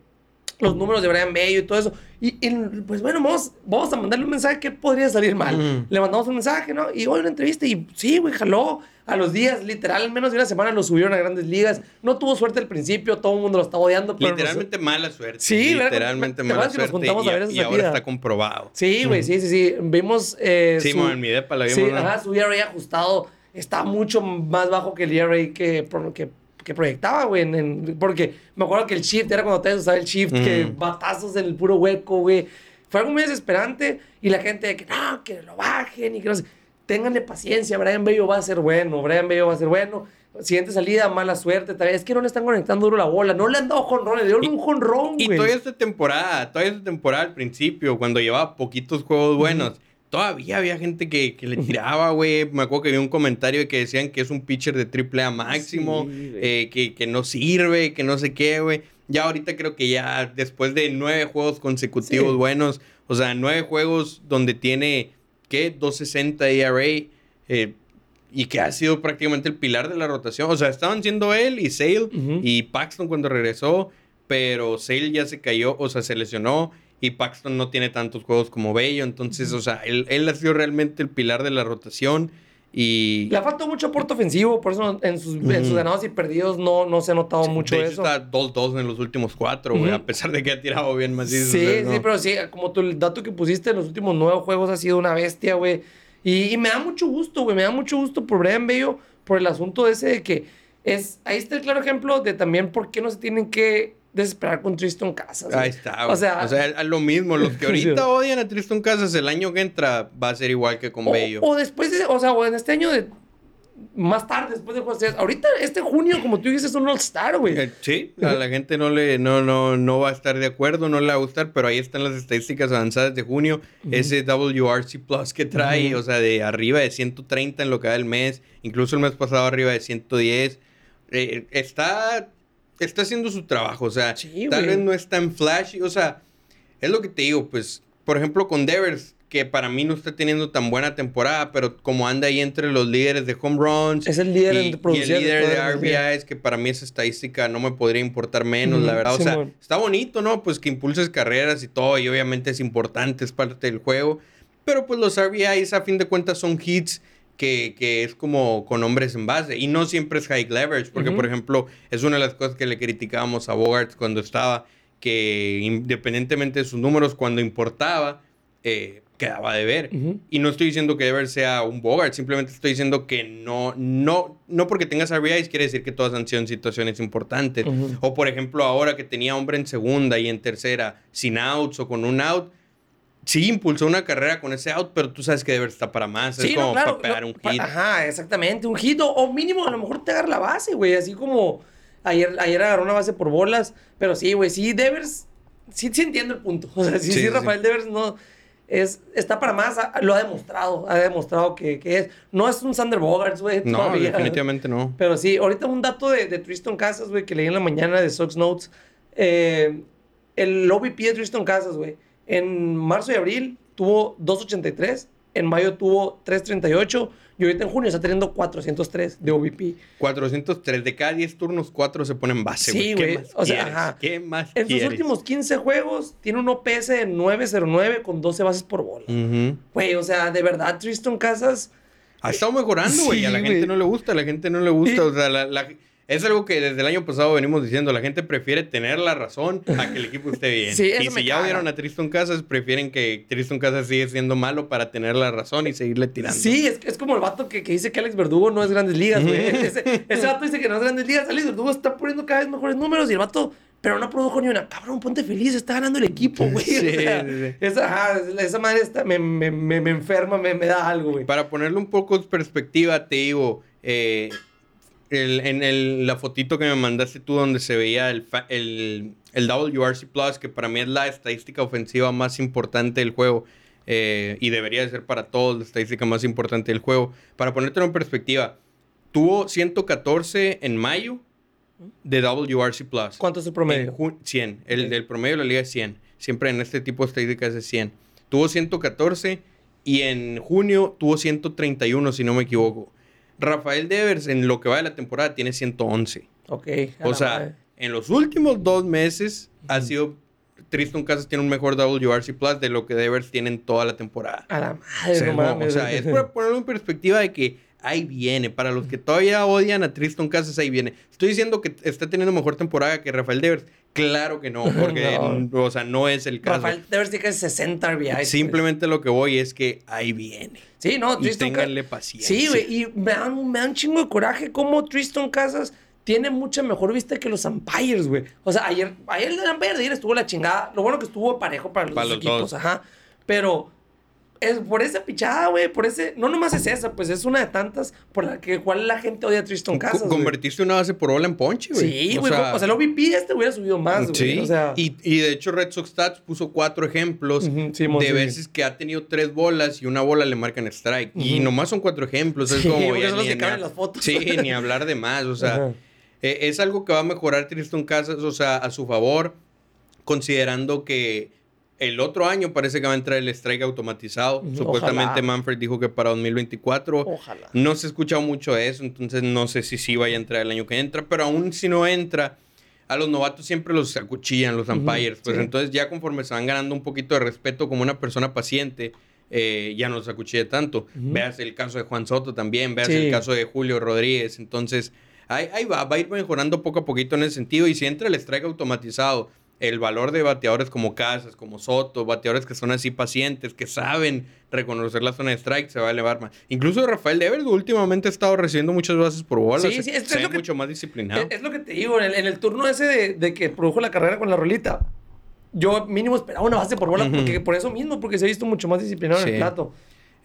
Speaker 1: los números de Brian Bello y todo eso. Y, y, pues bueno, vamos, vamos a mandarle un mensaje que podría salir mal. Le mandamos un mensaje, ¿no? Y hoy una entrevista y sí, güey, jaló. A los días, literal, al menos de una semana lo subieron a grandes ligas. No tuvo suerte al principio, todo el mundo lo estaba odiando. Pero
Speaker 2: Literalmente mala suerte.
Speaker 1: Sí,
Speaker 2: literalmente
Speaker 1: ¿Te
Speaker 2: mala
Speaker 1: que nos
Speaker 2: suerte.
Speaker 1: juntamos a ver esa
Speaker 2: y, ahora está comprobado.
Speaker 1: Sí, güey, sí, sí, sí. Vimos. Eh,
Speaker 2: Sí,
Speaker 1: su-
Speaker 2: en mi depa la vimos.
Speaker 1: Sí,
Speaker 2: ¿no?
Speaker 1: ajá, su ERA ajustado está mucho más bajo que el ERA que, que, que proyectaba, güey. en- en- porque me acuerdo que el shift era cuando te usaba el shift, que
Speaker 2: Ujú.
Speaker 1: batazos en el puro hueco, güey. Fue algo muy desesperante y la gente de que no, que lo bajen y que no sé. Ténganle paciencia, Brian Bello va a ser bueno, Brian Bello va a ser bueno. Siguiente salida, mala suerte. También. Es que no le están conectando duro la bola. No le han dado jonrones, le dieron
Speaker 2: Y-
Speaker 1: un jonrón,
Speaker 2: Y
Speaker 1: güey.
Speaker 2: todavía esta temporada, todavía esta temporada al principio, cuando llevaba poquitos juegos buenos, todavía había gente que, que le tiraba, güey. Me acuerdo que vi un comentario que decían que es un pitcher de triple A máximo,
Speaker 1: Sí,
Speaker 2: eh, que, que no sirve, que no sé qué, güey. Ya ahorita creo que ya después de nueve juegos consecutivos
Speaker 1: Sí.
Speaker 2: buenos, o sea, nueve juegos donde tiene, ¿qué? 260 ERA. eh, y que ha sido prácticamente el pilar de la rotación. O sea, estaban siendo él y Sale y Paxton cuando regresó, pero Sale ya se cayó, o sea, se lesionó y Paxton no tiene tantos juegos como Bello. Entonces, o sea, él, él ha sido realmente el pilar de la rotación. Y...
Speaker 1: Le ha faltado mucho aporte ofensivo, por eso en sus, en sus ganados y perdidos no, no se ha notado mucho
Speaker 2: de
Speaker 1: eso.
Speaker 2: está 2-2 en los últimos cuatro, güey, a pesar de que ha tirado bien más.
Speaker 1: Sí, sí, pero sí, como tú, el dato que pusiste en los últimos nueve juegos ha sido una bestia, güey. Y, y, me da mucho gusto, güey, me da mucho gusto por Brian Bello, por el asunto ese de que es, ahí está el claro ejemplo de también por qué no se tienen que desesperar con Tristan Casas.
Speaker 2: Ahí está. O sea, o sea, lo mismo. Los que ahorita odian a Tristan Casas, el año que entra va a ser igual que con Bello.
Speaker 1: O después, de, o sea, o en este año de. Más tarde, después de José. Ahorita, este junio, como tú dices, es un All-Star, güey.
Speaker 2: Eh, sí, a la gente no le no, no, no va a estar de acuerdo, no le va a gustar, pero ahí están las estadísticas avanzadas de junio. Ese WRC Plus que trae, o sea, de arriba de 130 en lo que da el mes, incluso el mes pasado arriba de 110. Eh, está está haciendo su trabajo. O sea, tal vez no es tan flashy. O sea, es lo que te digo, pues, por ejemplo, con Devers, que para mí no está teniendo tan buena temporada, pero como anda ahí entre los líderes de home runs.
Speaker 1: Es el líder
Speaker 2: y, y el líder de RBIs, que para mí esa estadística no me podría importar menos, la verdad. O sea, está bonito, ¿no? Pues que impulses carreras y todo, y obviamente es importante, es parte del juego. Pero pues los RBIs a fin de cuentas son hits que, es como con hombres en base. Y no siempre es high leverage, porque, por ejemplo, es una de las cosas que le criticábamos a Bogart cuando estaba, que independientemente de sus números, cuando importaba, eh, quedaba de ver. Y no estoy diciendo que Devers sea un Bogart, simplemente estoy diciendo que no, no, no porque tengas RBIs quiere decir que todas han sido en situaciones importantes. O por ejemplo, ahora que tenía hombre en segunda y en tercera sin outs o con un out, sí impulsó una carrera con ese out, pero tú sabes que Devers está para más. es como para pegar un hit.
Speaker 1: ajá, exactamente, un hit. O, mínimo, a lo mejor te agarra la base, güey. Así como ayer, ayer agarró una base por bolas. Pero sí, güey, sí, Devers. Sí, sí entiendo el punto. O sea, sí, sí, Rafael Devers no. Es, está para más, lo ha demostrado, ha demostrado que, que es. No es un Sander Bogarts, güey.
Speaker 2: No, definitivamente no.
Speaker 1: Pero sí, ahorita un dato de, de Tristan Casas, güey, que leí en la mañana de Sox Notes. Eh, el OVP de Tristan Casas, güey en marzo y abril tuvo 283, en mayo tuvo 338 y ahorita en junio está teniendo 403 de OVP.
Speaker 2: 403 de cada 10 turnos, 4 se ponen base. Sí, güey. O sea, ajá. ¿Qué más
Speaker 1: En sus últimos 15 juegos tiene un OPS de 909 con 12 bases por bola. Güey, o sea, de verdad, Tristan Casas.
Speaker 2: Ha estado mejorando, güey. a la gente no le gusta, a la gente no le gusta. O sea, la, la es algo que desde el año pasado venimos diciendo. La gente prefiere tener la razón a que el equipo esté bien. y si ya vieron a Tristan Casas, prefieren que Tristan Casas siga siendo malo para tener la razón y seguirle tirando.
Speaker 1: Sí, es, es como el vato que, que, dice que Alex Verdugo no es grandes ligas, güey. ese, ese vato dice que no es grandes ligas. Alex Verdugo está poniendo cada vez mejores números y el vato pero no produjo ni una. Cabrón, ponte feliz, está ganando el equipo, güey. Sí, esa, esa, madre está, me, me, me, me, enferma, me, me da algo, güey.
Speaker 2: Para ponerle un poco de perspectiva, te digo, eh, en el, la fotito que me mandaste tú donde se veía el, el, el WRC Plus, que para mí es la estadística ofensiva más importante del juego. Eh, y debería de ser para todos la estadística más importante del juego. Para ponértelo en perspectiva, tuvo 114 en mayo de WRC Plus.
Speaker 1: ¿Cuánto es el promedio?
Speaker 2: 100. El, el, promedio de la liga es 100. Siempre en este tipo de estadísticas es de 100. Tuvo 114 y en junio tuvo 131, si no me equivoco. Rafael Devers en lo que va de la temporada tiene 111.
Speaker 1: Ok.
Speaker 2: O sea, en los últimos dos meses ha sido... Tristan Casas tiene un mejor WRC Plus de lo que Devers tiene en toda la temporada.
Speaker 1: A la madre,
Speaker 2: O sea, es para ponerlo en perspectiva de que ahí viene. Para los que todavía odian a Tristan Casas, ahí viene. Estoy diciendo que está teniendo mejor temporada que Rafael Devers. Claro que no, porque no. o sea, no es el caso.
Speaker 1: Rafael Devers tiene 60 RBIs.
Speaker 2: Simplemente lo que voy es que ahí viene.
Speaker 1: Sí, no,
Speaker 2: Tristan y ténganle paciencia.
Speaker 1: Sí, güey, y me dan, me dan un chingo de coraje cómo Tristan Casas tiene mucha mejor vista que los umpires, güey. O sea, ayer, ayer el umpire de ayer estuvo la chingada. Lo bueno que estuvo parejo para los, para los equipos, ajá. Pero es por esa pichada, güey, por ese, no nomás es esa, pues es una de tantas por la que cual la gente odia a Tristan Casas.
Speaker 2: Convertiste una base por bola en ponche, güey.
Speaker 1: Sí, güey, o, sea, el OVP este hubiera subido más, güey. Sí, o sea,
Speaker 2: y, y, de hecho Red Sox Stats puso cuatro ejemplos de veces que ha tenido tres bolas y una bola le marcan strike. Y nomás son cuatro ejemplos, es como
Speaker 1: ya, ni, las fotos.
Speaker 2: Sí, ni hablar de más, o sea, eh, es algo que va a mejorar Tristan Casas, o sea, a su favor, considerando que el otro año parece que va a entrar el strike automatizado. Supuestamente Manfred dijo que para 2024.
Speaker 1: Ojalá.
Speaker 2: No se ha escuchado mucho de eso, entonces no sé si sí vaya a entrar el año que entra. Pero aún si no entra, a los novatos siempre los acuchillan, los umpires. Pues entonces ya conforme se van ganando un poquito de respeto como una persona paciente, eh, ya no se acuchilla tanto. Veas el caso de Juan Soto también, veas
Speaker 1: Sí.
Speaker 2: el caso de Julio Rodríguez. Entonces, ahí, ahí va, va a ir mejorando poco a poquito en ese sentido. Y si entra el strike automatizado, el valor de bateadores como Casas, como Soto, bateadores que son así pacientes, que saben reconocer la zona de strike, se va a elevar más. Incluso Rafael Devers últimamente ha estado recibiendo muchas bases por bola.
Speaker 1: Sí,
Speaker 2: se-
Speaker 1: sí, es
Speaker 2: se
Speaker 1: es lo que-
Speaker 2: mucho más disciplinado.
Speaker 1: Es, es lo que te digo, en el, en el turno ese de, de que produjo la carrera con la rolita, yo mínimo esperaba una base por bola, porque, por eso mismo, porque se ha visto mucho más disciplinado en el plato.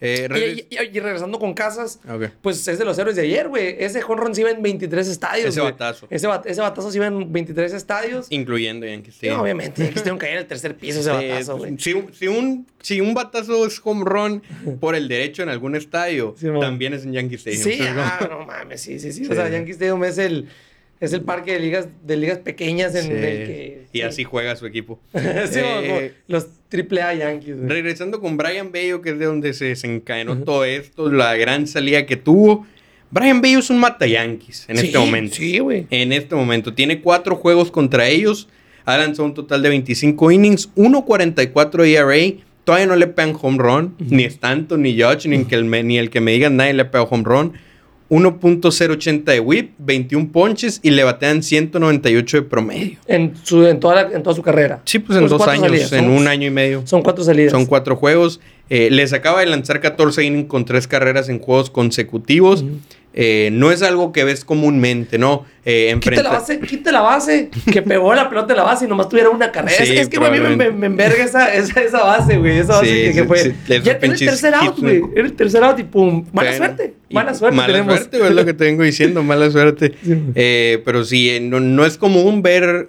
Speaker 2: Eh,
Speaker 1: Y,
Speaker 2: regres-
Speaker 1: y- y regresando con Casas,
Speaker 2: Ok.
Speaker 1: pues es de los héroes de ayer, güey. Ese jonrón se iba en 23 estadios.
Speaker 2: Ese batazo.
Speaker 1: Ese, bat- ese batazo se iba en 23 estadios.
Speaker 2: Incluyendo Yankees.
Speaker 1: Sí, obviamente, ya quisieron caer en el tercer piso ese batazo, güey.
Speaker 2: si, un- si, un, si un batazo es home run por el derecho en algún estadio,
Speaker 1: Sí,
Speaker 2: también es en Yankee Stadium.
Speaker 1: Sí, ah, no mames, sí, sí. Sí. O sea, Yankee Stadium es el, es el parque de ligas, de ligas pequeñas en
Speaker 2: Sí.
Speaker 1: el que...
Speaker 2: Y así juega su equipo.
Speaker 1: sí,
Speaker 2: Eh,
Speaker 1: los triple A Yankees.
Speaker 2: Regresando con Brian Bello, que es de donde se desencadenó todo esto, la gran salida que tuvo. Brian Bello es un mata Yankees en
Speaker 1: Sí,
Speaker 2: este momento.
Speaker 1: Sí, güey.
Speaker 2: En este momento. Tiene cuatro juegos contra ellos. Ha lanzado un total de 25 innings, 1.44 ERA. Todavía no le pegan home run. Ni Stanton, ni Judge, ni, el que el me- ni el que me digan nadie le pega home run. 1.080 de whip, 21 ponches y le batean 198 de promedio.
Speaker 1: En, su, en, toda la- en toda su carrera.
Speaker 2: Sí, pues en
Speaker 1: Pues
Speaker 2: dos años,
Speaker 1: salidas,
Speaker 2: en
Speaker 1: son-
Speaker 2: un año y medio.
Speaker 1: Son cuatro salidas.
Speaker 2: Son cuatro juegos. Eh, les acaba de lanzar 14 innings con tres carreras en juegos consecutivos. Eh, no es algo que ves comúnmente, ¿no? Eh,
Speaker 1: Quita la base, quita la base, que pegó la pelota en la base y nomás tuviera una carrera.
Speaker 2: Sí,
Speaker 1: es, es que a mí me, me, me enverga esa, esa, esa base, güey. Esa base
Speaker 2: Sí,
Speaker 1: que, fue.
Speaker 2: sí,
Speaker 1: ya era el tercer out, güey. Era el tercer out y pum. Mala suerte. Mala suerte
Speaker 2: Mala
Speaker 1: tenemos.
Speaker 2: suerte, es lo que te vengo diciendo, mala suerte. Eh, pero sí, eh, no, no es común ver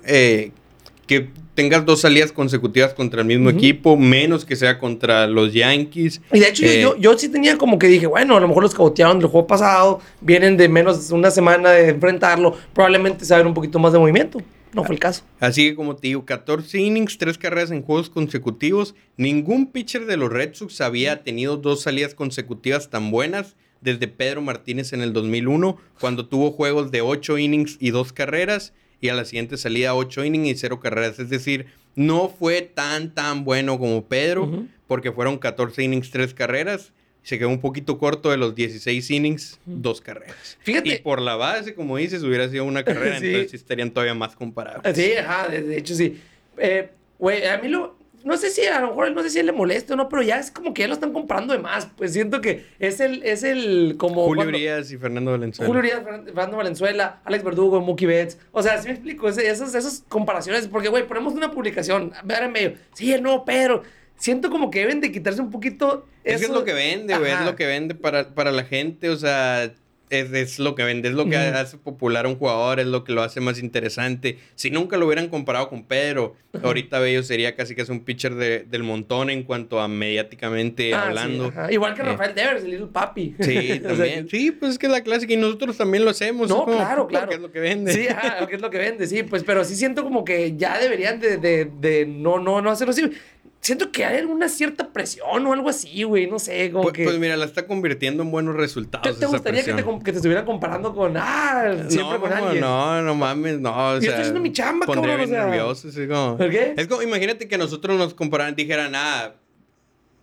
Speaker 2: que tengas dos salidas consecutivas contra el mismo equipo, menos que sea contra los Yankees.
Speaker 1: Y de hecho, yo-
Speaker 2: Eh,
Speaker 1: yo, yo sí tenía como que dije, bueno, a lo mejor los cautearon del juego pasado, vienen de menos de una semana de enfrentarlo, probablemente saber un poquito más de movimiento. No fue el caso.
Speaker 2: Así que como te digo, 14 innings, 3 carreras en juegos consecutivos. Ningún pitcher de los Red Sox había tenido dos salidas consecutivas tan buenas desde Pedro Martínez en el 2001, cuando tuvo juegos de 8 innings y 2 carreras, y a la siguiente salida 8 innings y 0 carreras. Es decir, no fue tan, tan bueno como Pedro,
Speaker 1: Ujú.
Speaker 2: porque fueron 14 innings, 3 carreras. Se quedó un poquito corto de los 16 innings,
Speaker 1: Ujú.
Speaker 2: 2 carreras.
Speaker 1: Fíjate.
Speaker 2: Y por la base, como dices, hubiera sido una carrera,
Speaker 1: Sí.
Speaker 2: entonces estarían todavía más comparables.
Speaker 1: Sí, ajá, de, de hecho sí. Eh, Güey, a mí lo. No sé si a lo mejor no sé si le molesta o no, pero ya es como que ya lo están comparando de más. Pues siento que es el, es el como.
Speaker 2: Julio Urias y Fernando Valenzuela.
Speaker 1: Julio Urias, Fern- Fernando Valenzuela, Alex Verdugo, Mookie Betts. O sea, si me explico, ese- esas, esas comparaciones, porque, güey, ponemos una publicación, ver en medio, sí, el nuevo Pedro. Siento como que deben de quitarse un poquito.
Speaker 2: Es que es
Speaker 1: eso-
Speaker 2: lo que vende, güey. Es lo que vende para, para la gente. O sea, es, es lo que vende. Es lo que hace popular a un jugador. Es lo que lo hace más interesante. Si nunca lo hubieran comparado con Pedro, ahorita Bello sería casi que es un pitcher de- del montón en cuanto a mediáticamente
Speaker 1: Ah,
Speaker 2: hablando.
Speaker 1: Igual que
Speaker 2: Eh.
Speaker 1: Rafael Devers, el Little Papi.
Speaker 2: Sí, también. sí, pues es que es la clásica y nosotros también lo hacemos.
Speaker 1: No,
Speaker 2: como,
Speaker 1: claro, claro.
Speaker 2: es lo que vende.
Speaker 1: Sí, ajá, que es lo que vende, sí, pues, pero sí siento como que ya deberían de, de, de no, no, no hacerlo así. Siento que hay alguna cierta presión o algo así, güey, no sé, como
Speaker 2: Pues,
Speaker 1: que...
Speaker 2: pues mira, la está convirtiendo en buenos
Speaker 1: ¿Te,
Speaker 2: resultados.
Speaker 1: te
Speaker 2: esa
Speaker 1: gustaría que te, que te estuvieran comparando con, ah, siempre
Speaker 2: no,
Speaker 1: con
Speaker 2: no,
Speaker 1: alguien?
Speaker 2: no, no mames, no. O
Speaker 1: Yo
Speaker 2: sea,
Speaker 1: estoy haciendo mi chamba, cabrón, o sea.
Speaker 2: nervioso, así como-
Speaker 1: ¿Por qué?
Speaker 2: Es como, imagínate que nosotros nos compararan, dijeran, ah,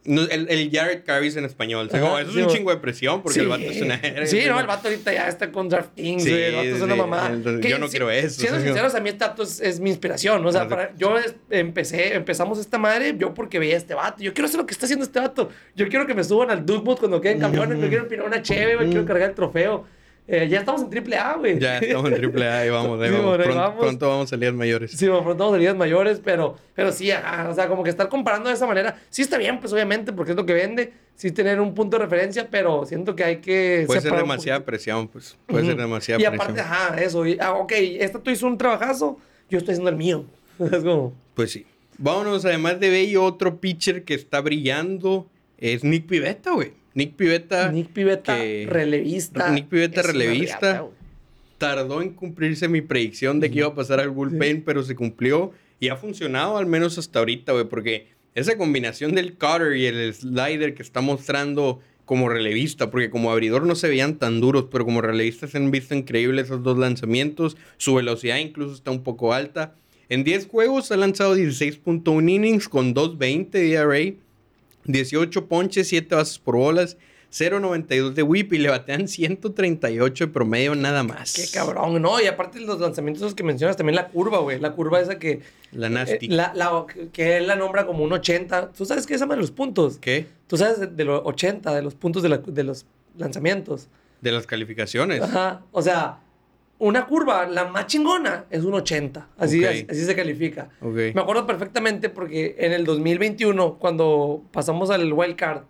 Speaker 2: no, el, el Jared Carries en español. O sea,
Speaker 1: Ajá,
Speaker 2: como, eso
Speaker 1: sí,
Speaker 2: es un chingo de presión porque el vato es una...
Speaker 1: Sí, no, el vato ahorita ya está con DraftKings,
Speaker 2: Sí,
Speaker 1: güey, el vato es una mamá.
Speaker 2: entonces, yo no quiero eso,
Speaker 1: Siendo sinceros, a mí este vato es, es mi inspiración. O sea, para- yo empecé, empezamos esta madre yo porque veía a este vato. Yo quiero hacer lo que está haciendo este vato. Yo quiero que me suban al Dugboot cuando queden camiones. Yo quiero empinar una cheve, güey, quiero cargar el trofeo. Eh, ya estamos en triple A, güey.
Speaker 2: Ya estamos en triple A y vamos, ahí
Speaker 1: Sí,
Speaker 2: vamos. Pronto,
Speaker 1: vamos.
Speaker 2: pronto vamos a salir mayores.
Speaker 1: Sí, bueno, pronto vamos a ligas mayores, pero, pero sí, ajá, o sea, como que estar comparando de esa manera, sí está bien, pues obviamente, porque es lo que vende, sí tener un punto de referencia, pero siento que hay que...
Speaker 2: Puede ser demasiada presión, pues. Puede ser demasiada
Speaker 1: Y
Speaker 2: presión.
Speaker 1: aparte, ajá, eso, y, ah, ok, esta tú hizo un trabajazo, yo estoy haciendo el mío. es como...
Speaker 2: Pues sí. Vámonos, además de Bello, otro pitcher que está brillando es Nick Pivetta, güey. Nick Pivetta
Speaker 1: Nick Pivetta,
Speaker 2: que-
Speaker 1: relevista.
Speaker 2: Nick Pivetta, relevista.
Speaker 1: riata,
Speaker 2: tardó en cumplirse mi predicción de que iba a pasar al bullpen, pero se cumplió y ha funcionado al menos hasta ahorita, güey, porque esa combinación del cutter y el slider que está mostrando como relevista, porque como abridor no se veían tan duros, pero como relevista se han visto increíbles esos dos lanzamientos, su velocidad incluso está un poco alta. En 10 juegos ha lanzado 16.1 innings con 2.20 de ERA, 18 ponches, 7 bases por bolas, 0.92 de whip y le batean 138 de promedio nada más.
Speaker 1: Qué cabrón, ¿no? Y aparte los lanzamientos que mencionas, también la curva, güey. La curva esa que...
Speaker 2: La nasty.
Speaker 1: eh, la, la- que él la nombra como un 80. ¿Tú sabes qué se llama los puntos?
Speaker 2: ¿Qué?
Speaker 1: Tú sabes de, de los 80, de los puntos de, la- de los lanzamientos.
Speaker 2: De las calificaciones.
Speaker 1: Ajá. O sea, una curva, la más chingona, es un 80. Así, así, así se califica. Me acuerdo perfectamente porque en el 2021, cuando pasamos al wild card,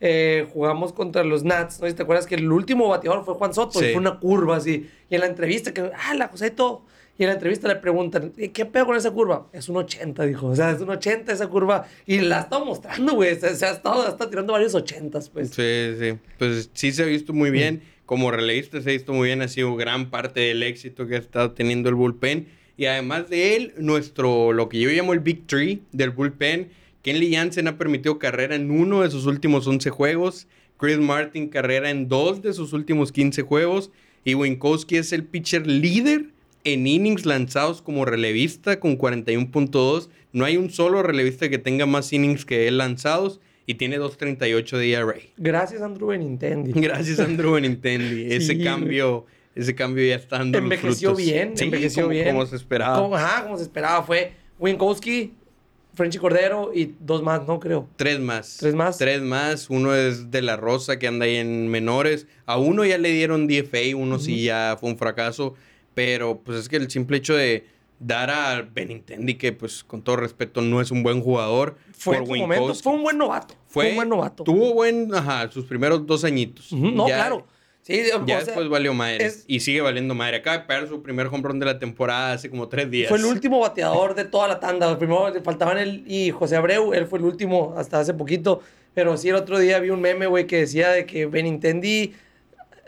Speaker 1: eh, jugamos contra los Nats. ¿no? ¿Y ¿Te acuerdas que el último bateador fue Juan Soto?
Speaker 2: Sí.
Speaker 1: Y fue una curva así. Y en la entrevista, que, ah, la José todo. Y en la entrevista le preguntan, "¿Y ¿qué pedo con esa curva? Es un 80, dijo. O sea, es un 80 esa curva. Y la ha estado mostrando, güey. Se, se ha estado, ha estado tirando varios 80, pues.
Speaker 2: Sí, sí. Pues sí se ha visto muy bien. Como relevista se ha visto muy bien. Ha sido gran parte del éxito que ha estado teniendo el bullpen. Y además de él, nuestro, lo que yo llamo el Big Tree del bullpen, Kenley Jansen ha permitido carrera en uno de sus últimos 11 juegos. Chris Martin carrera en dos de sus últimos 15 juegos. Y Winkowski es el pitcher líder en innings lanzados como relevista con 41.2. No hay un solo relevista que tenga más innings que él lanzados. Y tiene 2.38 de ERA.
Speaker 1: Gracias, Andrew Benintendi.
Speaker 2: Gracias, Andrew Benintendi. Ese
Speaker 1: Sí,
Speaker 2: cambio, ese cambio ya está dando los
Speaker 1: Envejeció
Speaker 2: frutos.
Speaker 1: bien,
Speaker 2: Sí,
Speaker 1: envejeció
Speaker 2: como,
Speaker 1: bien.
Speaker 2: Como se esperaba.
Speaker 1: Como, ajá, como se esperaba. Fue Winkowski, Frenchy Cordero y dos más, ¿no? Creo.
Speaker 2: Tres más.
Speaker 1: ¿Tres más?
Speaker 2: Tres más. Uno es de la Rosa que anda ahí en menores. A uno ya le dieron DFA, uno sí ya fue un fracaso. Pero pues es que el simple hecho de dar a Benintendi, que pues con todo respeto no es un buen jugador,
Speaker 1: Fue
Speaker 2: por
Speaker 1: momento, fue un buen novato. Fue, un buen novato.
Speaker 2: Tuvo buen, ajá, sus primeros dos añitos.
Speaker 1: No,
Speaker 2: Ya-
Speaker 1: claro. Sí,
Speaker 2: Ya
Speaker 1: sea,
Speaker 2: después valió madre.
Speaker 1: es-
Speaker 2: Y sigue valiendo madre. Acaba de pegar su primer home run de la temporada hace como tres días.
Speaker 1: Fue el último bateador de toda la tanda. Primero faltaban él y José Abreu. Él fue el último hasta hace poquito. Pero sí, el otro día vi un meme, güey, que decía de que Benintendi...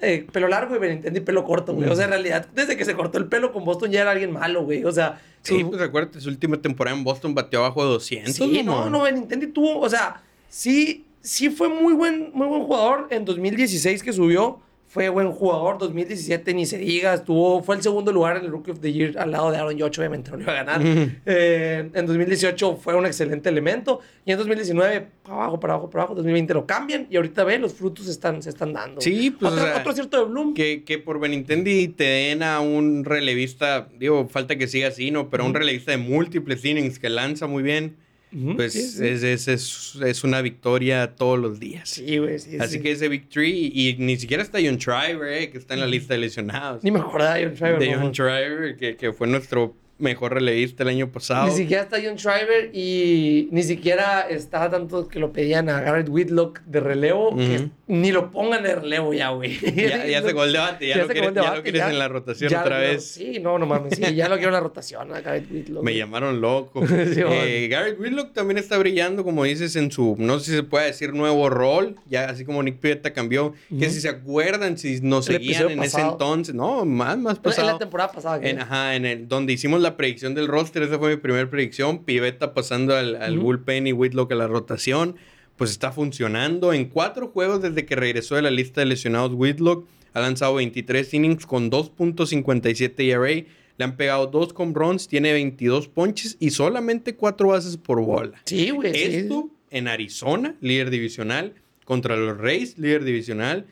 Speaker 1: eh, pelo largo y Benintendi pelo corto, güey. O sea, en realidad, desde que se cortó el pelo con Boston ya era alguien malo, güey. O sea...
Speaker 2: Sí,
Speaker 1: su-
Speaker 2: pues acuérdate, su última temporada en Boston batió abajo de 200.
Speaker 1: Sí, no,
Speaker 2: mamón.
Speaker 1: no, Benintendi tuvo, o sea, sí, sí fue muy buen, muy buen jugador en 2016 que subió. Fue buen jugador, 2017 ni se diga, estuvo, fue el segundo lugar en el Rookie of the Year al lado de Aaron Judge, obviamente no lo iba a ganar. Eh, en 2018 fue un excelente elemento y en 2019 para abajo, para abajo, para abajo, 2020 lo cambian y ahorita ve, los frutos están, se están dando.
Speaker 2: Sí, pues,
Speaker 1: Otro,
Speaker 2: o sea,
Speaker 1: otro acierto de Bloom.
Speaker 2: Que, que por Benintendi te den a un relevista, digo, falta que siga así, ¿no? Pero a un relevista de múltiples innings que lanza muy bien, Pues
Speaker 1: sí, sí.
Speaker 2: Es, es, es, es una victoria todos los días.
Speaker 1: Sí, güey, sí,
Speaker 2: Así
Speaker 1: sí.
Speaker 2: que ese victory, y ni siquiera está John Triver, eh, que está en la lista de lesionados.
Speaker 1: Ni me acordaba de John Schreiber.
Speaker 2: de. John Triver, que, que fue nuestro mejor relevista el año pasado.
Speaker 1: Ni siquiera está John Schreiber y ni siquiera está tanto que lo pedían a Garrett Whitlock de relevo, que ni lo pongan de relevo ya, güey.
Speaker 2: Ya, ya se acabó el debate, ya, lo,
Speaker 1: se
Speaker 2: quieres,
Speaker 1: el
Speaker 2: ya lo
Speaker 1: debate,
Speaker 2: quieres
Speaker 1: ya-
Speaker 2: en la rotación
Speaker 1: ya
Speaker 2: otra
Speaker 1: lo-
Speaker 2: vez.
Speaker 1: Sí, no, no mames, sí, ya lo quiero en la rotación a Garrett Whitlock.
Speaker 2: Me llamaron loco.
Speaker 1: Sí,
Speaker 2: Eh, Garrett Whitlock también está brillando, como dices, en su, no sé si se puede decir nuevo rol, ya así como Nick Pieta cambió, que
Speaker 1: Ujú.
Speaker 2: si se acuerdan, si nos
Speaker 1: El
Speaker 2: seguían en ese
Speaker 1: pasado.
Speaker 2: entonces, no, más, más
Speaker 1: En
Speaker 2: pasado.
Speaker 1: la temporada pasada. que-
Speaker 2: En, ajá, en el, donde hicimos la predicción del roster, esa fue mi primera predicción. Piveta pasando al, bullpen y Whitlock a la rotación. Pues está funcionando. En cuatro juegos desde que regresó de la lista de lesionados, Whitlock ha lanzado 23 innings con 2.57 ERA. Le han pegado dos con runs, tiene 22 ponches y solamente cuatro bases por bola.
Speaker 1: Sí, güey. sí.
Speaker 2: Esto en Arizona, líder divisional, contra los Rays, líder divisional,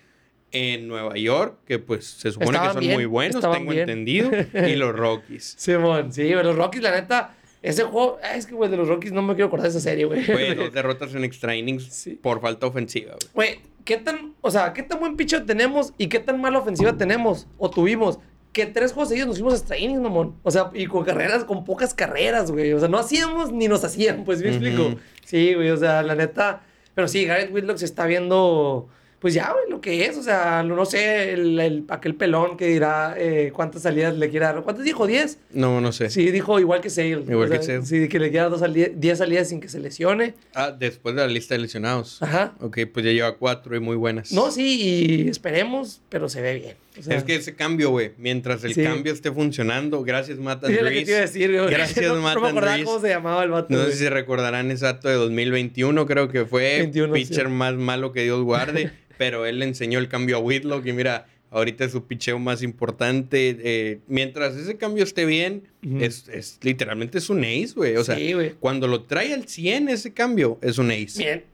Speaker 2: en Nueva York, que pues se supone
Speaker 1: Estaban
Speaker 2: que son
Speaker 1: bien,
Speaker 2: muy buenos, tengo
Speaker 1: bien.
Speaker 2: entendido, y los Rockies.
Speaker 1: Simón, sí, güey, los Rockies, la neta, ese juego, es que, güey, de los Rockies no me quiero acordar de esa serie, güey.
Speaker 2: Fue dos derrotas en extra innings
Speaker 1: Sí.
Speaker 2: por falta ofensiva, güey.
Speaker 1: Güey, ¿qué tan, o sea, qué tan buen picho tenemos y qué tan mala ofensiva tenemos o tuvimos? Que tres juegos seguidos nos fuimos extra innings, mamón. O sea, y con carreras, con pocas carreras, güey. O sea, no hacíamos ni nos hacían, pues, ¿me explico? Sí, güey, o sea, la neta. Pero sí, Garrett Whitlock se está viendo, pues ya, güey, lo que es. O sea, no, no sé, el, el- aquel pelón que dirá eh, cuántas salidas le quiere dar. ¿Cuántas dijo? ¿10?
Speaker 2: No, no sé.
Speaker 1: Sí, dijo igual que Sale.
Speaker 2: Igual
Speaker 1: O sea,
Speaker 2: que Sale.
Speaker 1: Sí, que le quiera dos sali- 10 salidas sin que se lesione.
Speaker 2: Ah, después de la lista de lesionados.
Speaker 1: Ajá.
Speaker 2: Ok, pues ya lleva cuatro y muy buenas.
Speaker 1: No, sí, y esperemos, pero se ve bien. O sea,
Speaker 2: es que ese cambio, güey, mientras el
Speaker 1: Sí.
Speaker 2: cambio esté funcionando, gracias
Speaker 1: era lo que te iba a
Speaker 2: Andrees.
Speaker 1: decir, güey.
Speaker 2: Gracias,
Speaker 1: no, no me acordaba
Speaker 2: Andrees.
Speaker 1: cómo se llamaba el vato.
Speaker 2: No sé si recordarán ese dato de 2021, creo que fue
Speaker 1: 21,
Speaker 2: pitcher
Speaker 1: sí.
Speaker 2: más malo que Dios guarde, pero él le enseñó el cambio a Whitlock y mira, ahorita es su picheo más importante. eh, mientras ese cambio esté bien, es, es literalmente es un ace, güey. O sea,
Speaker 1: Sí,
Speaker 2: cuando lo trae al 100 ese cambio, es un ace.
Speaker 1: Bien.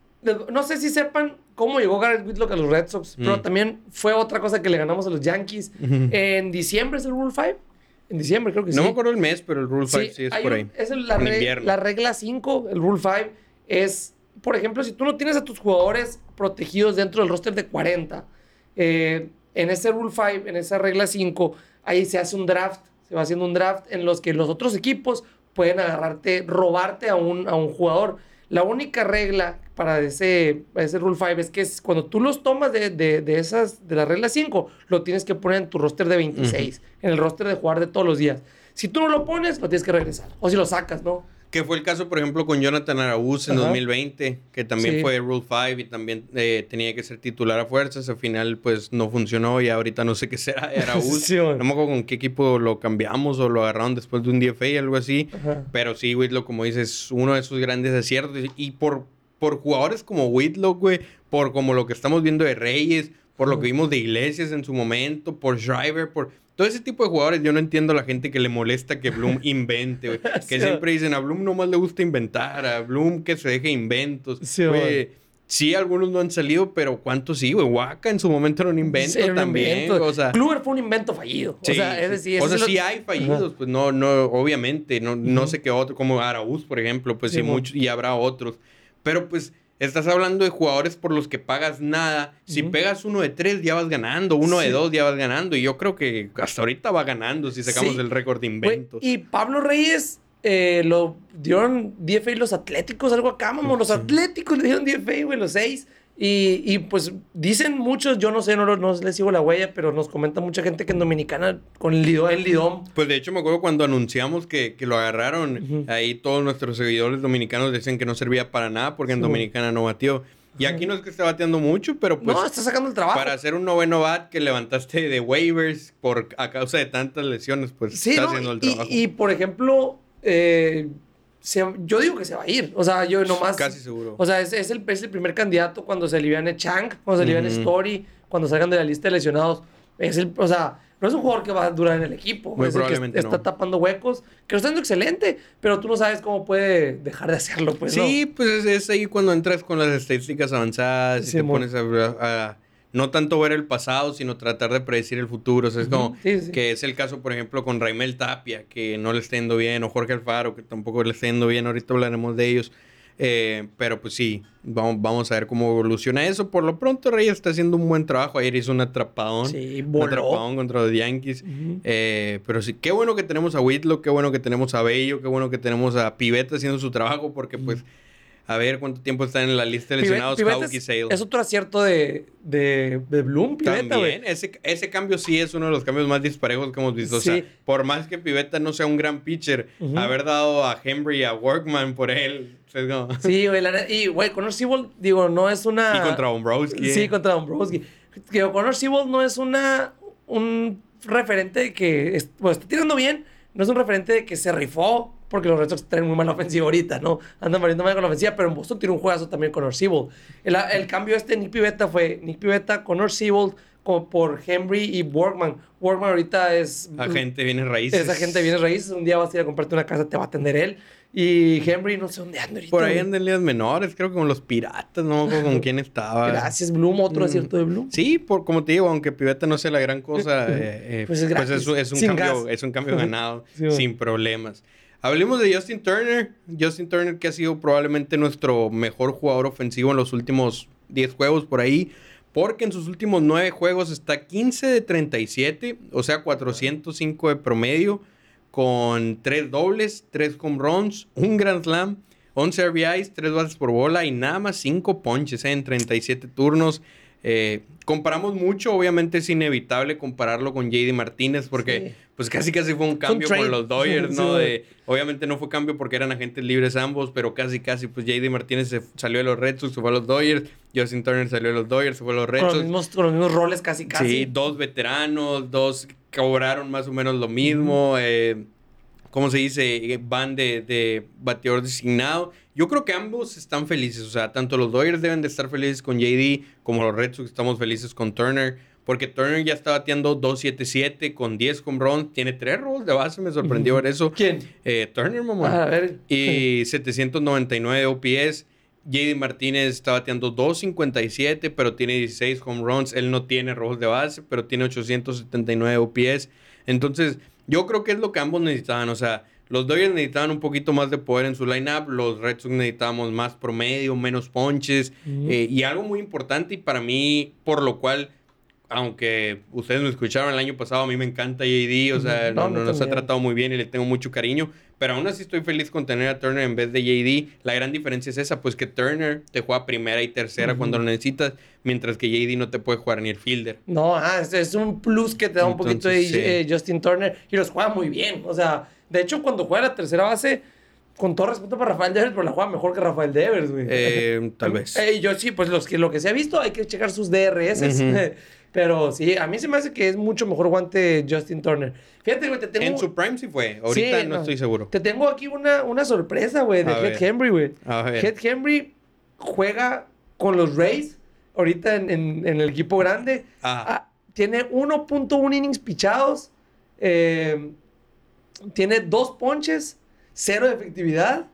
Speaker 1: No sé si sepan cómo llegó Garrett Whitlock a los Red Sox, pero
Speaker 2: Mm.
Speaker 1: también fue otra cosa que le ganamos a los Yankees. En diciembre es el Rule 5. En diciembre creo que
Speaker 2: no
Speaker 1: sí.
Speaker 2: me acuerdo el mes, pero el Rule 5 sí, es por
Speaker 1: un-
Speaker 2: ahí.
Speaker 1: Es la,
Speaker 2: En
Speaker 1: la regla 5, el Rule 5, es, por ejemplo, si tú no tienes a tus jugadores protegidos dentro del roster de 40, eh, en ese Rule 5, en esa regla 5, ahí se hace un draft, se va haciendo un draft en los que los otros equipos pueden agarrarte, robarte a un, a un jugador. La única regla para ese, para ese Rule 5 es que es cuando tú los tomas de, de, de esas, de la regla 5, lo tienes que poner en tu roster de 26, en el roster de jugar de todos los días. Si tú no lo pones, lo tienes que regresar. O si lo sacas, ¿no?
Speaker 2: Que fue el caso, por ejemplo, con Jonathan Araúz en
Speaker 1: Ajá.
Speaker 2: 2020, que también
Speaker 1: Sí.
Speaker 2: fue Rule 5 y también eh, tenía que ser titular a fuerzas. Al final, pues no funcionó y ahorita no sé qué será de Araúz.
Speaker 1: Sí,
Speaker 2: no me acuerdo con qué equipo lo cambiamos o lo agarraron después de un DFA y algo así.
Speaker 1: Ajá.
Speaker 2: Pero sí, Whitlock, como dices, uno de sus grandes aciertos. Y por, por jugadores como Whitlock, güey, por como lo que estamos viendo de Reyes, por lo que vimos de Iglesias en su momento, por Schreiber, por todo ese tipo de jugadores, yo no entiendo a la gente que le molesta que Bloom invente, güey. Que
Speaker 1: Sí.
Speaker 2: siempre dicen, a Bloom nomás le gusta inventar, a Bloom que se deje inventos.
Speaker 1: Sí,
Speaker 2: Güey. Sí, algunos no han salido, pero ¿cuántos sí, güey? Waka en su momento era un invento
Speaker 1: Sí, era un
Speaker 2: también.
Speaker 1: invento.
Speaker 2: O sea,
Speaker 1: Kluber fue un invento fallido.
Speaker 2: Sí,
Speaker 1: o sea, es decir,
Speaker 2: o sea,
Speaker 1: es lo-
Speaker 2: sí hay fallidos, pues no, no, obviamente, no, no sé qué otro, como Araúz, por ejemplo, pues sí,
Speaker 1: Sí,
Speaker 2: muchos, y habrá otros. Pero pues estás hablando de jugadores por los que pagas nada. Si pegas uno de tres, ya vas ganando, uno de dos, ya vas ganando. Y yo creo que hasta ahorita va ganando si sacamos
Speaker 1: Sí.
Speaker 2: el récord de inventos.
Speaker 1: y Pablo Reyes eh, lo dieron DFA los Atléticos, algo acá, mamón. Los Atléticos le dieron DFA, güey, los seis. Y, y, pues dicen muchos, yo no sé, no, no les sigo la huella, pero nos comenta mucha gente que en Dominicana con el Lidom, el Lidom
Speaker 2: Pues de hecho me acuerdo cuando anunciamos que, que lo agarraron, ahí todos nuestros seguidores dominicanos decían que no servía para nada porque en. Dominicana no batió. Y aquí no es que esté bateando mucho, pero pues
Speaker 1: no, está sacando el trabajo.
Speaker 2: para hacer un noveno bat que levantaste de waivers por a causa de tantas lesiones, pues
Speaker 1: Sí,
Speaker 2: está
Speaker 1: ¿no?
Speaker 2: haciendo el
Speaker 1: Y-
Speaker 2: trabajo.
Speaker 1: Y, por ejemplo, eh, se- yo digo que se va a ir. O sea, yo nomás.
Speaker 2: Casi seguro.
Speaker 1: O sea, es, es el, es el primer candidato cuando se aliviane Chang, cuando se aliviane
Speaker 2: Ujú.
Speaker 1: Story, cuando salgan de la lista de lesionados. Es el, o sea, no es un jugador que va a durar en el equipo.
Speaker 2: Muy
Speaker 1: es el que
Speaker 2: probablemente
Speaker 1: está
Speaker 2: no.
Speaker 1: tapando huecos, que lo está haciendo excelente, pero tú no sabes cómo puede dejar de hacerlo, pues.
Speaker 2: sí, pues es, ahí cuando entras con las estadísticas avanzadas y
Speaker 1: Sí,
Speaker 2: te
Speaker 1: mo.
Speaker 2: pones a, a- no tanto ver el pasado, sino tratar de predecir el futuro. O sea, es como
Speaker 1: Sí, sí.
Speaker 2: que es el caso, por ejemplo, con Raimel Tapia, que no le está yendo bien, o Jorge Alfaro, que tampoco le está yendo bien. Ahorita hablaremos de ellos. Eh, pero pues sí, vamos, vamos a ver cómo evoluciona eso. Por lo pronto, Reyes está haciendo un buen trabajo. Ayer hizo un atrapadón.
Speaker 1: Sí,
Speaker 2: un atrapadón contra los Yankees. Eh, pero sí, qué bueno que tenemos a Whitlock, qué bueno que tenemos a Bello, qué bueno que tenemos a Pivetta haciendo su trabajo, porque pues, a ver cuánto tiempo está en la lista de lesionados y
Speaker 1: es,
Speaker 2: Sale.
Speaker 1: es otro acierto de, de, de Bloom, Pivetta, güey.
Speaker 2: También, ese, ese cambio sí es uno de los cambios más disparejos que hemos visto. O sea,
Speaker 1: Sí.
Speaker 2: por más que Pivetta no sea un gran pitcher, haber dado a Henry y a Workman por él. o sea, es como-
Speaker 1: Sí, güey, la y güey, Connor Seabold, digo, no es una...
Speaker 2: Y contra Dombrowski.
Speaker 1: Sí,
Speaker 2: eh.
Speaker 1: contra Dombrowski. Que Connor Seabold no es una, un referente de que, es- bueno, está tirando bien, no es un referente de que se rifó, porque los Red Sox traen muy mala ofensiva ahorita, ¿no? Andan variando mal con la ofensiva, pero en Boston tiene un juegazo también Connor Seabold. El, el cambio este de Nick Pivetta fue Nick Pivetta, Connor Seabold, como por Henry y Workman. Workman ahorita es...
Speaker 2: Agente viene raíces.
Speaker 1: Esa gente viene raíces, un día vas a ir a comprarte una casa, te va a atender él. Y Henry, no sé dónde anda ahorita.
Speaker 2: Por ahí andan en ligas menores, creo que con los piratas, no con quién estaba.
Speaker 1: Gracias, Bloom, otro
Speaker 2: Mm.
Speaker 1: acierto de Bloom.
Speaker 2: Sí, por, como te digo, aunque Pivetta no sea la gran cosa, eh, eh,
Speaker 1: Pues es
Speaker 2: un- es un
Speaker 1: sin
Speaker 2: cambio,
Speaker 1: gas.
Speaker 2: es un cambio ganado,
Speaker 1: Sí, bueno.
Speaker 2: sin problemas. Hablemos de Justin Turner. Justin Turner que ha sido probablemente nuestro mejor jugador ofensivo en los últimos 10 juegos por ahí. Porque en sus últimos 9 juegos está 15 de 37, o sea, 405 de promedio, con 3 dobles, 3 home runs, un grand slam, 11 RBIs, 3 bases por bola y nada más 5 ponches eh, en 37 turnos. Eh, comparamos mucho, obviamente es inevitable compararlo con JD Martínez porque
Speaker 1: Sí.
Speaker 2: pues casi casi fue un cambio por los Dodgers, ¿no? De, obviamente no fue cambio porque eran agentes libres ambos, pero casi casi pues JD Martínez se salió de los Red Sox, se fue a los Dodgers, Justin Turner salió de los Dodgers, se fue a los Red
Speaker 1: Con los,
Speaker 2: Sox.
Speaker 1: mismos, con los mismos roles casi, casi.
Speaker 2: Sí, dos veteranos, dos cobraron más o menos lo mismo. eh, ¿Cómo se dice? Van de, de bateador designado. Yo creo que ambos están felices. O sea, tanto los Dodgers deben de estar felices con JD como los Red Sox estamos felices con Turner. Porque Turner ya está bateando 2.77 con 10 home runs. Tiene tres rolls de base. Me sorprendió ver eso.
Speaker 1: ¿Quién?
Speaker 2: Eh, Turner, mamá.
Speaker 1: Ah, a ver.
Speaker 2: Y 799 OPS. JD Martínez está bateando 257, pero tiene 16 home runs. Él no tiene robos de base, pero tiene 879 OPS. Entonces, yo creo que es lo que ambos necesitaban. O sea, los Dodgers necesitaban un poquito más de poder en su lineup. Los Red Sox necesitábamos más promedio, menos ponches. Eh, y algo muy importante, y para mí, por lo cual aunque ustedes me escucharon el año pasado, a mí me encanta JD, o sea, no, nos ha tratado muy bien y le tengo mucho cariño, pero aún así estoy feliz con tener a Turner en vez de JD. La gran diferencia es esa, pues que Turner te juega primera y tercera cuando lo necesitas, mientras que JD no te puede jugar ni el fielder.
Speaker 1: No, ah, es, un plus que te da un poquito de eh, Justin Turner y los juega muy bien, o sea, de hecho cuando juega la tercera base con todo respeto para Rafael Devers, pero la juega mejor que Rafael Devers, güey.
Speaker 2: Eh, tal vez.
Speaker 1: Eh, yo sí, pues los que, lo que se ha visto, hay que checar sus DRS. Pero sí, a mí se me hace que es mucho mejor guante Justin Turner. Fíjate, güey, te tengo...
Speaker 2: En su prime sí fue. Ahorita no, estoy seguro.
Speaker 1: Te tengo aquí una, una sorpresa, güey, de Head Henry, güey. Head Henry juega con los Rays ahorita en, en, el equipo grande. Ah, tiene 1.1 innings pichados. Eh, tiene dos ponches, cero de efectividad.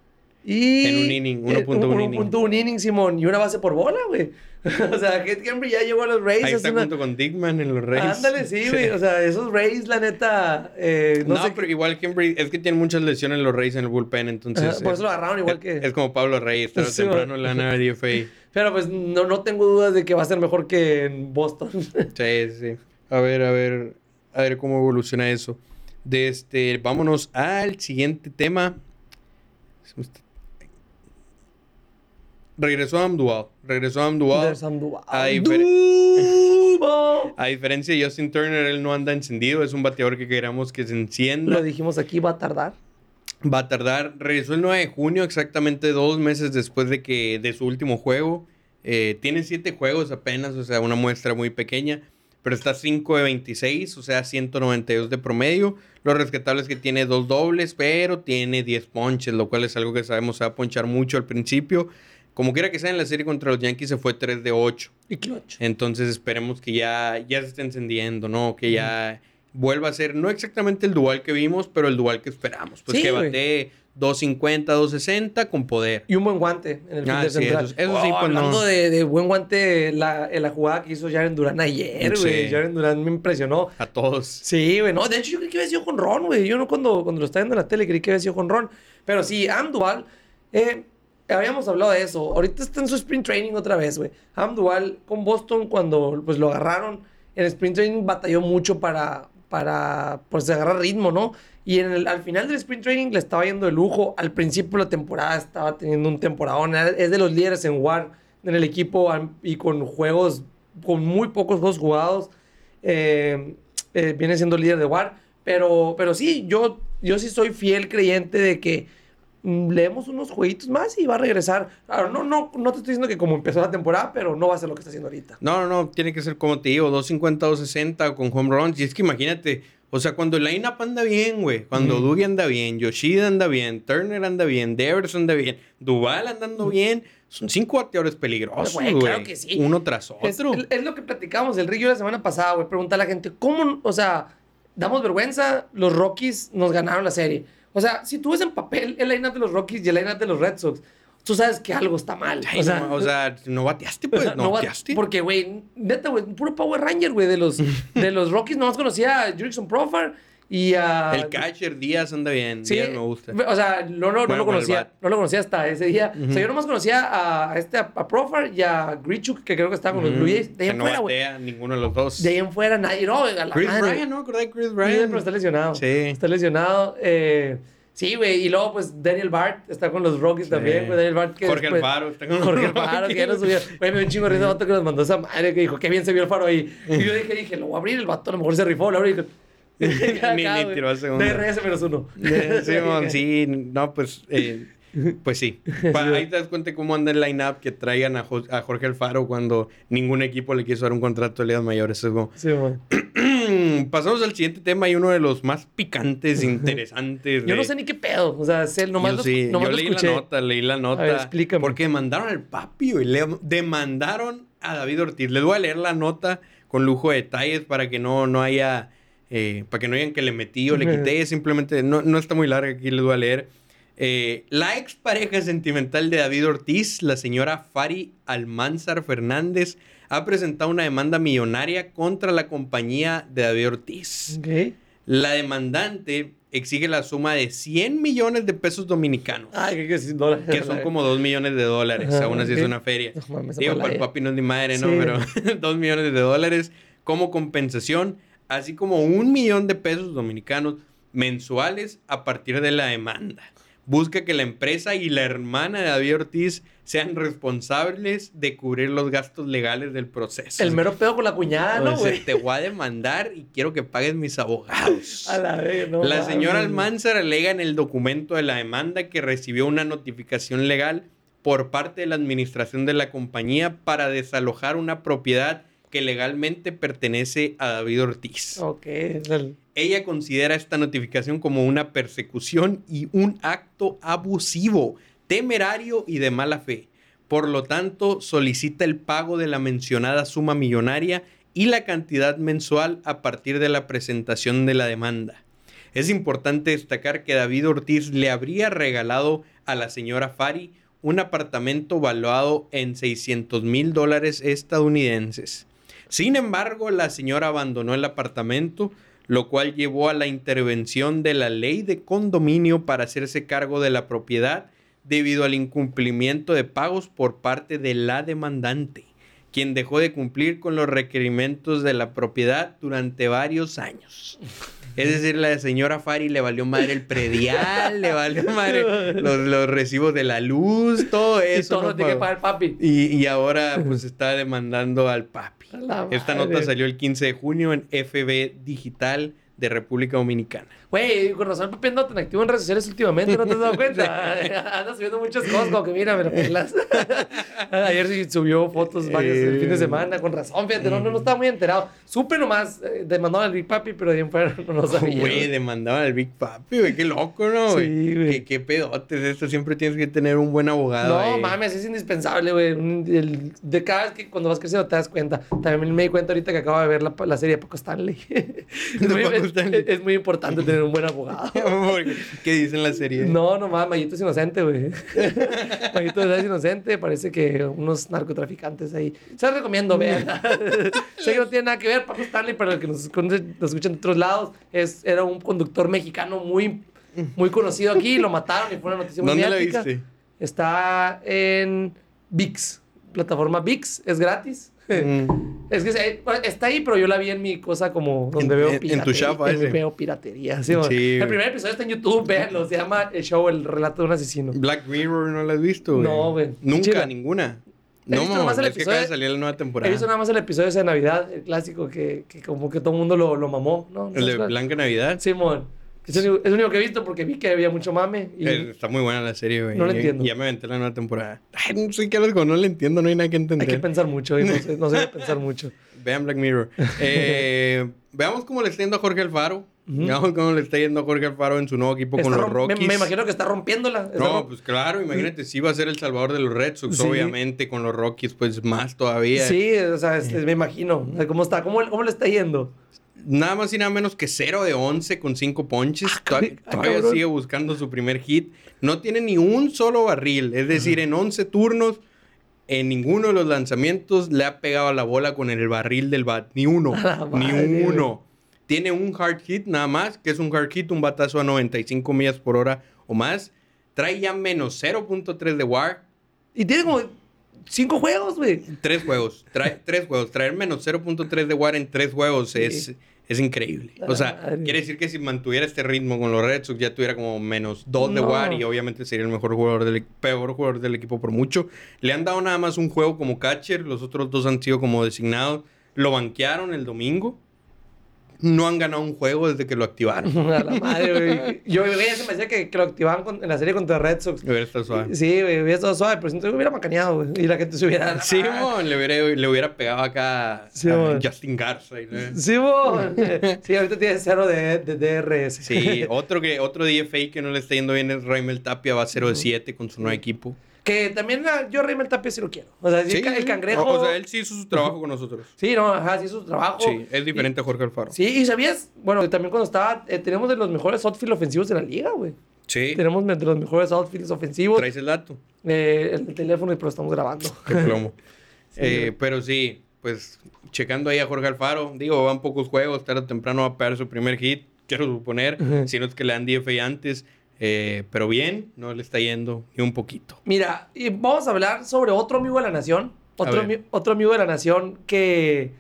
Speaker 1: Y
Speaker 2: en un inning, 1.1
Speaker 1: inning. 1.1 inning, Simón. Y una base por bola, güey. o sea, Head Henry ya llegó a los Rays.
Speaker 2: Ahí está junto con Dickman en los Rays.
Speaker 1: Ándale, sí, güey. O sea, esos Rays, la neta. Eh,
Speaker 2: no, sé pero igual Henry, es que tiene muchas lesiones en los Rays en el bullpen, entonces.
Speaker 1: por eso lo agarraron igual que.
Speaker 2: Es como Pablo Reyes, pero temprano le van a DFA.
Speaker 1: Pero pues no, no tengo dudas de que va a ser mejor que en Boston.
Speaker 2: sí, sí. A ver, a ver. A ver cómo evoluciona eso. De este, vámonos al siguiente tema. Regresó a Amdual. Regresó a Amdual. A, a, diferencia de Justin Turner, él no anda encendido. Es un bateador que queremos que se encienda.
Speaker 1: Lo dijimos aquí, va a tardar.
Speaker 2: Va a tardar. Regresó el 9 de junio, exactamente dos meses después de que de su último juego. Eh, tiene siete juegos apenas, o sea, una muestra muy pequeña. Pero está 5 de 26, o sea, 192 de promedio. Lo rescatable es que tiene dos dobles, pero tiene 10 ponches, lo cual es algo que sabemos se va a ponchar mucho al principio. Como quiera que sea, en la serie contra los Yankees se fue 3 de 8.
Speaker 1: Y clutch.
Speaker 2: Entonces esperemos que ya, ya se esté encendiendo, ¿no? Que ya vuelva a ser, no exactamente el dual que vimos, pero el dual que esperamos. Pues que bate 250, 260 con poder.
Speaker 1: Y un buen guante en el ah, central. Eso, sí, pues hablando de, de, buen guante, la, la jugada que hizo Jaren Durán ayer, güey. Sí. Jaren Durán me impresionó.
Speaker 2: A todos.
Speaker 1: Sí, güey. No, de hecho, yo creí que había sido con Ron, güey. Yo no cuando, cuando lo estaba viendo en la tele creí que había sido con Ron. Pero sí, Am eh, habíamos hablado de eso. Ahorita está en su sprint training otra vez, güey. Amdual con Boston cuando pues lo agarraron en sprint training batalló mucho para para pues agarrar ritmo, ¿no? Y en el, al final del sprint training le estaba yendo de lujo. Al principio de la temporada estaba teniendo un temporadón. Es de los líderes en WAR en el equipo y con juegos, con muy pocos juegos jugados. Eh, eh, viene siendo líder de WAR. Pero, pero sí, yo, yo sí soy fiel creyente de que leemos unos jueguitos más y va a regresar. Claro, no, no, no te estoy diciendo que como empezó la temporada, pero no va a ser lo que está haciendo ahorita.
Speaker 2: No, no, no, tiene que ser como te digo, 250, 260 con home runs. Y es que imagínate, o sea, cuando el lineup anda bien, güey, cuando mm. anda bien, Yoshida anda bien, Turner anda bien, Devers anda bien, Duval andando bien, son cinco bateadores peligrosos, güey. Claro que sí. Uno tras otro.
Speaker 1: Es, lo que platicamos el Río la semana pasada, güey. Pregunta a la gente, ¿cómo, o sea, damos vergüenza? Los Rockies nos ganaron la serie. O sea, si tú ves en papel el line-up de los Rockies y el line-up de los Red Sox, tú sabes que algo está mal.
Speaker 2: o, sea, no, bateaste, pues. No, bateaste.
Speaker 1: Porque, güey, neta, güey, puro Power Ranger, güey, de los, de los Rockies. Nomás conocía a Jurickson Profar y a...
Speaker 2: El catcher Díaz anda bien. Sí, Díaz me gusta.
Speaker 1: O sea, no, no, no lo conocía. No lo conocía hasta ese día. O sea, yo nomás conocía a, este, a, Profar y a Grichuk, que creo que estaba con los Blue Jays.
Speaker 2: De ahí en fuera, güey. ninguno de los dos.
Speaker 1: De ahí en fuera nadie. No,
Speaker 2: la Chris Ryan, ¿no? Acordé de Chris Ryan.
Speaker 1: pero está lesionado. Sí. Está lesionado. Eh... Sí, güey. Y luego, pues, Daniel Bart está con los Rockies también, güey. Daniel Bart
Speaker 2: que Jorge Alfaro está con
Speaker 1: los Jorge Alfaro, que ya lo subió. Güey, me dio un chingo de risa vato que nos mandó esa madre que dijo, qué bien se vio el faro ahí. Y yo dije, dije, lo voy a abrir, el vato a lo mejor se rifó, lo abrí.
Speaker 2: Ni, ni tiró a segundo.
Speaker 1: DRS menos uno.
Speaker 2: sí, sí, no, pues... Eh, pues sí. Ahí te das cuenta cómo anda el line-up que traigan a, Jorge Alfaro cuando ningún equipo le quiso dar un contrato de ligas mayores. Es como...
Speaker 1: Sí,
Speaker 2: pasamos al siguiente tema y uno de los más picantes, interesantes.
Speaker 1: Yo no sé ni qué pedo. O sea, sé, nomás
Speaker 2: yo, sí. yo leí la nota, leí la nota.
Speaker 1: A explícame.
Speaker 2: Porque demandaron al papi y le demandaron a David Ortiz. Les voy a leer la nota con lujo de detalles para que no, no haya. Eh, para que no digan que le metí o le quité. Simplemente no, no está muy larga. Aquí les voy a leer. Eh, la expareja sentimental de David Ortiz, la señora Fari Almanzar Fernández, ha presentado una demanda millonaria contra la compañía de David Ortiz. La demandante exige la suma de 100 millones de pesos dominicanos,
Speaker 1: Ay, ¿qué que sin dólares?
Speaker 2: que son como 2 millones de dólares,
Speaker 1: Ajá,
Speaker 2: aún así es una feria.
Speaker 1: No mames,
Speaker 2: Digo, para el
Speaker 1: ya.
Speaker 2: papi no es ni madre, ¿no?
Speaker 1: Sí.
Speaker 2: Pero 2 millones de dólares como compensación, así como un millón de pesos dominicanos mensuales a partir de la demanda. Busca que la empresa y la hermana de David Ortiz sean responsables de cubrir los gastos legales del proceso.
Speaker 1: El mero pedo con la cuñada, ¿no, güey?
Speaker 2: te voy a demandar y quiero que pagues mis abogados.
Speaker 1: A la vez, no
Speaker 2: la señora Almanzar alega en el documento de la demanda que recibió una notificación legal por parte de la administración de la compañía para desalojar una propiedad que legalmente pertenece a David Ortiz.
Speaker 1: Ok.
Speaker 2: Ella considera esta notificación como una persecución y un acto abusivo, temerario y de mala fe. Por lo tanto, solicita el pago de la mencionada suma millonaria y la cantidad mensual a partir de la presentación de la demanda. Es importante destacar que David Ortiz le habría regalado a la señora Fari un apartamento valuado en 600 mil dólares estadounidenses. Sin embargo, la señora abandonó el apartamento, lo cual llevó a la intervención de la ley de condominio para hacerse cargo de la propiedad debido al incumplimiento de pagos por parte de la demandante, quien dejó de cumplir con los requerimientos de la propiedad durante varios años. Es decir, la señora Fari le valió madre el predial, le valió madre los, los recibos de la luz, todo
Speaker 1: Y
Speaker 2: eso.
Speaker 1: todo
Speaker 2: no
Speaker 1: tiene que pagar el papi.
Speaker 2: Y, y ahora pues está demandando al papi. Esta nota salió el 15 de junio en FB Digital de República Dominicana.
Speaker 1: Güey, con razón papi anda tan activo en redes sociales últimamente, ¿no te has dado cuenta? anda subiendo muchas cosas, como que mira, me lo pelas. Ayer sí subió fotos varias el fin de semana, con razón, fíjate, no, no, no estaba muy enterado. Supe nomás, eh, demandó al Big Papi, pero de ahí en fuera no lo sabía.
Speaker 2: Güey, demandaban al Big Papi, güey, qué loco, ¿no? güey?
Speaker 1: Sí, güey.
Speaker 2: Qué, qué pedotes esto, siempre tienes que tener un buen abogado.
Speaker 1: No, mames, es indispensable, güey. El- De cada vez que cuando vas creciendo te das cuenta. También me di cuenta ahorita que acabo de ver la, la serie de Paco Stanley. es, muy,
Speaker 2: Paco
Speaker 1: es muy importante tener un buen abogado.
Speaker 2: ¿Qué dice en la serie?
Speaker 1: No, no mames, Mayito es inocente, güey. Mayito es inocente, parece que unos narcotraficantes ahí. Se los recomiendo, vean. sé que no tiene nada que ver, Paco Stanley, pero el que nos, escucha- nos escuchan de otros lados, es, era un conductor mexicano muy, muy conocido aquí, lo mataron y fue una noticia muy
Speaker 2: ¿Dónde la viste?
Speaker 1: Está en VIX, plataforma VIX, es gratis.
Speaker 2: Mm.
Speaker 1: Es que está ahí, pero yo la vi en mi cosa como donde
Speaker 2: En-
Speaker 1: veo
Speaker 2: en- en tu
Speaker 1: piratería.
Speaker 2: chapa ese.
Speaker 1: veo piratería. sí, bueno.
Speaker 2: Sí,
Speaker 1: el primer episodio está en YouTube, véanlo. Se llama El Show, el relato de un asesino.
Speaker 2: Black Mirror, ¿no la has visto? güey?
Speaker 1: No, güey.
Speaker 2: Nunca, ninguna.
Speaker 1: He
Speaker 2: No,
Speaker 1: visto nomás el
Speaker 2: es que acaba de salir la nueva
Speaker 1: He
Speaker 2: temporada.
Speaker 1: visto nada más el episodio de Navidad, el clásico, que, que como que todo el mundo lo, lo mamó. ¿no? ¿No
Speaker 2: El de? Blanca Navidad.
Speaker 1: Simón. Es el, único, que he visto porque vi que había mucho mame. Y
Speaker 2: Está muy buena la serie, güey.
Speaker 1: No la entiendo.
Speaker 2: Ya me aventé la nueva temporada. Ay, no sé qué algo, no la entiendo, no hay nada que
Speaker 1: hay
Speaker 2: entender.
Speaker 1: que pensar mucho. Y no sé, no sé pensar mucho.
Speaker 2: Vean Black Mirror. Eh, veamos cómo le está yendo a Jorge Alfaro.
Speaker 1: Ujú.
Speaker 2: Veamos cómo le está yendo a Jorge Alfaro en su nuevo equipo con los
Speaker 1: me,
Speaker 2: Rockies.
Speaker 1: me imagino que está rompiéndola. Está
Speaker 2: No, pues claro, imagínate, si va a ser el salvador de los Red Sox,
Speaker 1: Sí.
Speaker 2: obviamente, con los Rockies, pues más todavía.
Speaker 1: Sí, o sea, me imagino. O sea, ¿Cómo está? ¿Cómo, ¿Cómo le está yendo?
Speaker 2: Nada más y nada menos que 0 de 11 con 5 ponches. Todavía,
Speaker 1: ah,
Speaker 2: todavía
Speaker 1: cabrón.
Speaker 2: sigue buscando su primer hit. No tiene ni un solo barril. Es decir, en 11 turnos, en ninguno de los lanzamientos le ha pegado a la bola con el barril del bat. Ni uno. Ni uno. Tiene un hard hit nada más, que es un hard hit, un batazo a 95 millas por hora o más. Trae ya menos 0.3 de WAR.
Speaker 1: Y tiene como cinco juegos, güey.
Speaker 2: Tres juegos. Trae tres juegos. Traer menos 0.3 de WAR en tres juegos
Speaker 1: Sí.
Speaker 2: es, es increíble. O sea,
Speaker 1: madre.
Speaker 2: quiere decir que si mantuviera este ritmo con los Red Sox ya tuviera como menos 2 de
Speaker 1: No.
Speaker 2: WAR y obviamente sería el mejor jugador del peor jugador del equipo por mucho. Le han dado nada más un juego como catcher. Los otros dos han sido como designados. Lo banquearon el domingo. No han ganado un juego desde que lo activaron.
Speaker 1: A la madre, güey. Yo, güey, ya se me decía que, que lo activaban con- en la serie contra Red Sox.
Speaker 2: Hubiera estado suave.
Speaker 1: Sí, güey, hubiera estado suave, pero siento que hubiera macaneado, güey. Y la gente se hubiera.
Speaker 2: Sí, mon, le hubiera, le hubiera pegado acá
Speaker 1: Sí,
Speaker 2: a
Speaker 1: mon.
Speaker 2: Justin Garza. y le-
Speaker 1: Sí, mon. Sí, ahorita tiene cero de, de DRS.
Speaker 2: Sí, otro, que, otro DFA que no le está yendo bien es Raimel Tapia, va 0 de 7 con su nuevo equipo.
Speaker 1: Que también ah, yo Raymond Tapia sí lo quiero. O sea, sí, el, ca- el cangrejo.
Speaker 2: O, o sea, él sí hizo su trabajo con nosotros.
Speaker 1: Sí, no, ajá, sí hizo su trabajo.
Speaker 2: Sí, es diferente a Jorge Alfaro.
Speaker 1: Sí, y sabías, bueno, también cuando estaba, eh, tenemos de los mejores outfield ofensivos de la liga, güey.
Speaker 2: Sí.
Speaker 1: Tenemos de los mejores outfits ofensivos.
Speaker 2: ¿Traes el dato?
Speaker 1: Eh, el teléfono y pero estamos grabando.
Speaker 2: Qué plomo.
Speaker 1: Sí,
Speaker 2: Eh, pero sí, pues checando ahí a Jorge Alfaro, digo, van pocos juegos, tarde o temprano va a pegar su primer hit, quiero suponer,
Speaker 1: Ujú.
Speaker 2: si no es que le dan DFA antes, eh, pero bien, no le está yendo ni un poquito.
Speaker 1: Mira, y vamos a hablar sobre otro amigo de la nación. Otro, otro amigo de la nación que,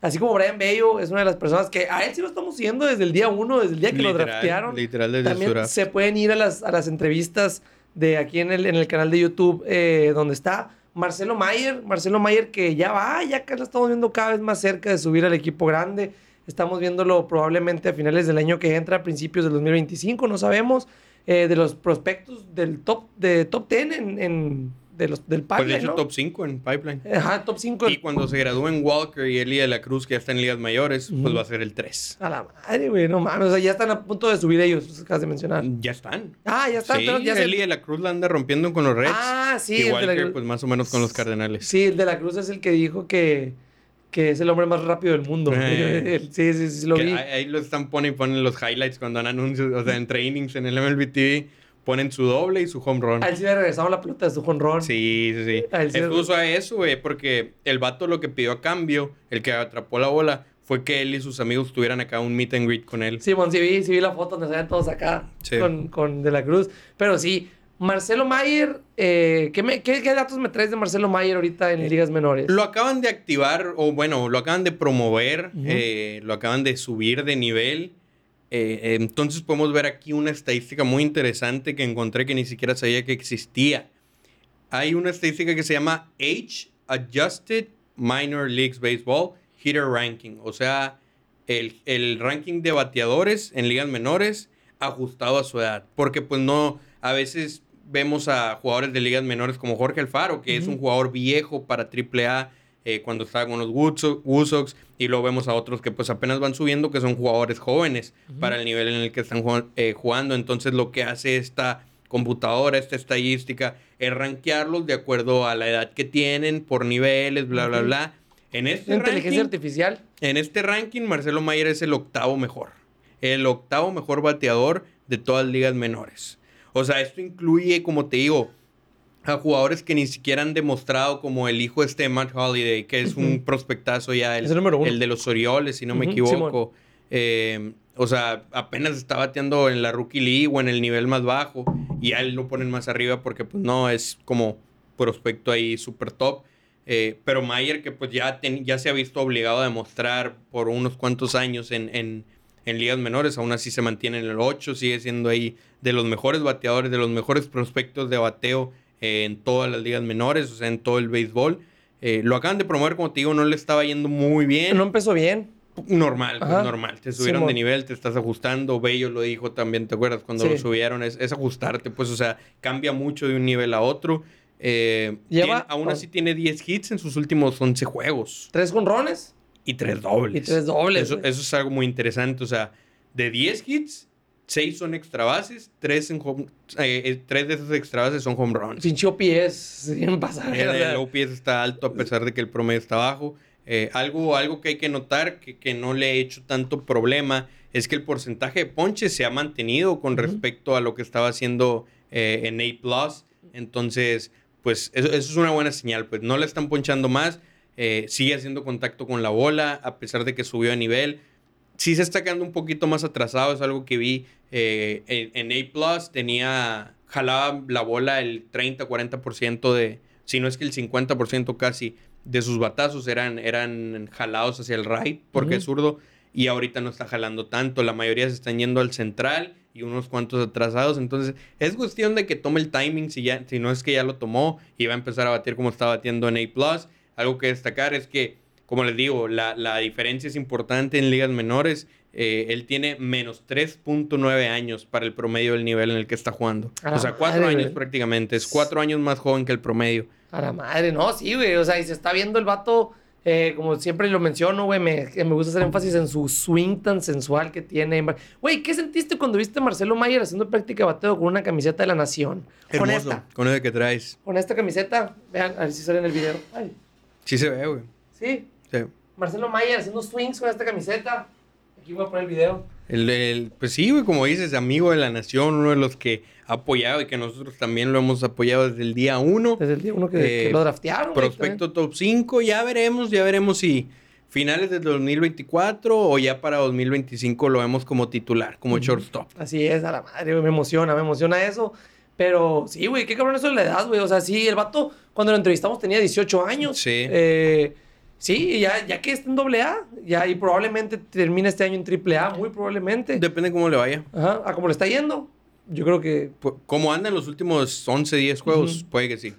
Speaker 1: así como Brian Bello, es una de las personas que a él sí lo estamos siguiendo desde el día uno, desde el día que lo draftearon.
Speaker 2: literal desde
Speaker 1: También
Speaker 2: draft.
Speaker 1: se pueden ir a las, a las entrevistas de aquí en el, en el canal de YouTube eh, donde está Marcelo Mayer. Marcelo Mayer que ya va, ya que lo estamos viendo cada vez más cerca de subir al equipo grande. Estamos viéndolo probablemente a finales del año que entra, a principios del 2025, no sabemos. Eh, de los prospectos del top, de top 10 en, en- de los, del
Speaker 2: Pues de
Speaker 1: pipeline,
Speaker 2: hecho
Speaker 1: ¿no?
Speaker 2: top 5 en Pipeline.
Speaker 1: Ajá, top 5.
Speaker 2: Y cuando se gradúen Walker y Elia de la Cruz, que ya está en ligas mayores, pues va a ser el 3.
Speaker 1: A la madre, güey, no mames. O sea, ya están a punto de subir ellos, acabas de mencionar.
Speaker 2: Ya están.
Speaker 1: Ah, ya están.
Speaker 2: Sí,
Speaker 1: pero ya se-
Speaker 2: Elia de la Cruz la anda rompiendo con los Reds.
Speaker 1: Ah, sí.
Speaker 2: y
Speaker 1: el de la
Speaker 2: Walker,
Speaker 1: Cruz.
Speaker 2: pues más o menos con los Cardenales.
Speaker 1: Sí, el de la Cruz es el que dijo que, que es el hombre más rápido del mundo.
Speaker 2: Eh.
Speaker 1: Sí, sí, sí, lo vi.
Speaker 2: ahí, lo están poniendo y ponen los highlights cuando dan anuncios, o sea, en trainings en el MLB TV, ponen su doble y su home run.
Speaker 1: A él sí le regresaron la pelota de su jonrón.
Speaker 2: Sí, sí, sí.
Speaker 1: A él sí
Speaker 2: justo a eso, güey, porque el vato lo que pidió a cambio, el que atrapó la bola, fue que él y sus amigos tuvieran acá un meet and greet con él.
Speaker 1: Simón, sí vi, sí vi la foto donde salían todos acá
Speaker 2: Sí.
Speaker 1: con, con De la Cruz. Pero sí, Marcelo Mayer, eh, ¿qué, me- qué- qué datos me traes de Marcelo Mayer ahorita en ligas menores?
Speaker 2: Lo acaban de activar, o bueno, lo acaban de promover, eh, lo acaban de subir de nivel. Eh, eh, entonces podemos ver aquí una estadística muy interesante que encontré que ni siquiera sabía que existía. Hay una estadística que se llama Age Adjusted Minor Leagues Baseball Hitter Ranking, o sea, el, el ranking de bateadores en ligas menores ajustado a su edad, porque pues no, a veces vemos a jugadores de ligas menores como Jorge Alfaro, que es un jugador viejo para AAA eh, cuando estaba con los Wood Sox- Wood Sox, y luego vemos a otros que pues apenas van subiendo, que son jugadores jóvenes para el nivel en el que están eh, jugando. Entonces lo que hace esta computadora, esta estadística, es rankearlos de acuerdo a la edad que tienen, por niveles, bla, bla, bla. En este,
Speaker 1: Inteligencia
Speaker 2: ranking,
Speaker 1: artificial.
Speaker 2: en este ranking, Marcelo Mayer es el octavo mejor. El octavo mejor bateador de todas las ligas menores. O sea, esto incluye, como te digo, a jugadores que ni siquiera han demostrado, como el hijo este de Matt Holiday, que es un prospectazo ya, el,
Speaker 1: Es el número uno.
Speaker 2: el de los Orioles, si no me equivoco. Eh, o sea, apenas está bateando en la Rookie League o en el nivel más bajo. Y a él lo ponen más arriba porque, pues, no, es como prospecto ahí súper top. Eh, pero Mayer, que pues ya, ten- ya se ha visto obligado a demostrar por unos cuantos años en, en, en ligas menores, aún así se mantiene en el 8, sigue siendo ahí de los mejores bateadores, de los mejores prospectos de bateo eh, en todas las ligas menores, o sea, en todo el béisbol. Eh, lo acaban de promover, como te digo, no le estaba yendo muy bien.
Speaker 1: No empezó bien.
Speaker 2: Normal, pues, normal. Te subieron de nivel, te estás ajustando. Bello lo dijo también, ¿te acuerdas? Cuando
Speaker 1: Sí.
Speaker 2: lo subieron, es, es ajustarte, pues, o sea, cambia mucho de un nivel a otro. Eh,
Speaker 1: Lleva-
Speaker 2: tiene- aún así tiene 10 hits en sus últimos 11 juegos
Speaker 1: Tres jonrones
Speaker 2: y 3 dobles.
Speaker 1: y tres dobles.
Speaker 2: Eso, es algo muy interesante. O sea, de 10 hits, 6 son extra bases, 3, en home- eh, eh, tres de esos extra bases son home runs.
Speaker 1: Pinche OPS, bien pasado.
Speaker 2: El, el OPS está alto a pesar de que el promedio está bajo. Eh, algo, algo que hay que notar que, que no le he hecho tanto problema es que el porcentaje de ponches se ha mantenido con respecto a lo que estaba haciendo eh, en A Plus. Entonces, pues eso, eso es una buena señal. Pues no le están ponchando más. Eh, sigue haciendo contacto con la bola a pesar de que subió de nivel. Sí se está quedando un poquito más atrasado. Es algo que vi eh, en, en A. Tenía, jalaba la bola el 30-40% de, si no es que el 50% casi de sus batazos eran, eran jalados hacia el right porque es zurdo y ahorita no está jalando tanto. La mayoría se están yendo al central y unos cuantos atrasados. Entonces es cuestión de que tome el timing si, ya, si no es que ya lo tomó y va a empezar a batir como está batiendo en A. Algo que destacar es que, como les digo, la, la diferencia es importante en ligas menores. Eh, él tiene menos 3.9 años para el promedio del nivel en el que está jugando.
Speaker 1: A
Speaker 2: O sea, cuatro
Speaker 1: madre,
Speaker 2: años
Speaker 1: güey.
Speaker 2: prácticamente. Es cuatro años más joven que el promedio.
Speaker 1: A la madre, no, sí, güey. O sea, y se está viendo el vato, eh, como siempre lo menciono, güey. Me, me gusta hacer énfasis en su swing tan sensual que tiene. Güey, ¿qué sentiste cuando viste a Marcelo Mayer haciendo práctica de bateo con una camiseta de la Nación? Con
Speaker 2: Hermoso.
Speaker 1: esta.
Speaker 2: Con eso que traes.
Speaker 1: Con esta camiseta. Vean, a ver si sale en el video. Ay,
Speaker 2: Sí se ve, güey.
Speaker 1: sí.
Speaker 2: Sí.
Speaker 1: Marcelo Mayer haciendo swings con esta camiseta. Aquí voy a poner el video.
Speaker 2: El, el- pues sí, güey, como dices, amigo de la nación, uno de los que ha apoyado y que nosotros también lo hemos apoyado desde el día uno.
Speaker 1: Desde el día uno que, que
Speaker 2: Eh,
Speaker 1: lo draftearon. güey,
Speaker 2: Prospecto top 5, ya veremos, ya veremos si finales del 2024 o ya para 2025 lo vemos como titular, como shortstop.
Speaker 1: Así es, a la madre, güey, me emociona, me emociona eso. Pero sí, güey, qué cabrón eso de la edad, güey. O sea, sí, el vato, cuando lo entrevistamos tenía 18 años.
Speaker 2: Sí.
Speaker 1: Eh, sí, ya, ya que está en doble A, ya y probablemente termine este año en triple A, muy probablemente.
Speaker 2: Depende cómo le vaya.
Speaker 1: Ajá, a cómo le está yendo. Yo creo que
Speaker 2: Pu- Como andan los últimos 11, 10 juegos, puede que sí.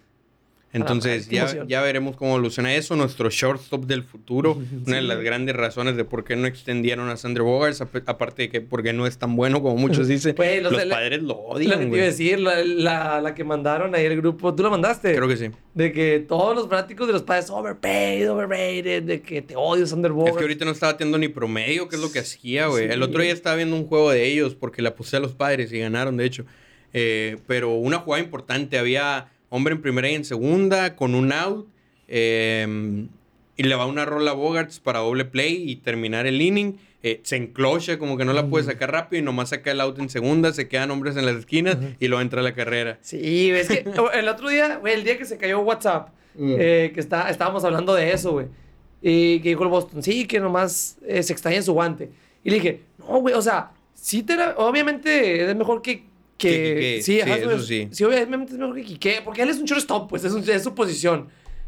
Speaker 2: Entonces, ya, ya veremos cómo evoluciona eso. Nuestro shortstop del futuro. Una de las grandes razones de por qué no extendieron a Sandro Bogarts. ap- Aparte de que porque no es tan bueno como muchos dicen.
Speaker 1: Güey, los
Speaker 2: los
Speaker 1: de la-
Speaker 2: padres lo
Speaker 1: que
Speaker 2: odian,
Speaker 1: a
Speaker 2: güey.
Speaker 1: decir, la, la, la que mandaron ahí el grupo, ¿tú la mandaste?
Speaker 2: Creo que sí.
Speaker 1: De que todos los fanáticos de los padres, overpaid, overrated, de que te odio, Sander
Speaker 2: Es que ahorita no estaba teniendo ni promedio, que es lo que hacía, güey.
Speaker 1: Sí.
Speaker 2: El otro día estaba viendo un juego de ellos porque la puse a los padres y ganaron, de hecho. Eh, pero una jugada importante, había hombre en primera y en segunda con un out. eh, y le va una rola a Bogarts para doble play y terminar el inning. Eh, se enclocha, como que no la puede sacar rápido y nomás saca el out en segunda. Se quedan hombres en las esquinas y luego entra la carrera.
Speaker 1: Sí, es que el otro día, güey, el día que se cayó WhatsApp, eh, que está, estábamos hablando de eso, güey. Y que dijo el Boston, sí, que nomás eh, se extraña su guante. Y le dije, no, güey, o sea, sí te la- obviamente es mejor que... Que, sí,
Speaker 2: sí, eso sí.
Speaker 1: Sí, obviamente es mejor que Quique, porque él es un shortstop, pues, es, un- es su posición.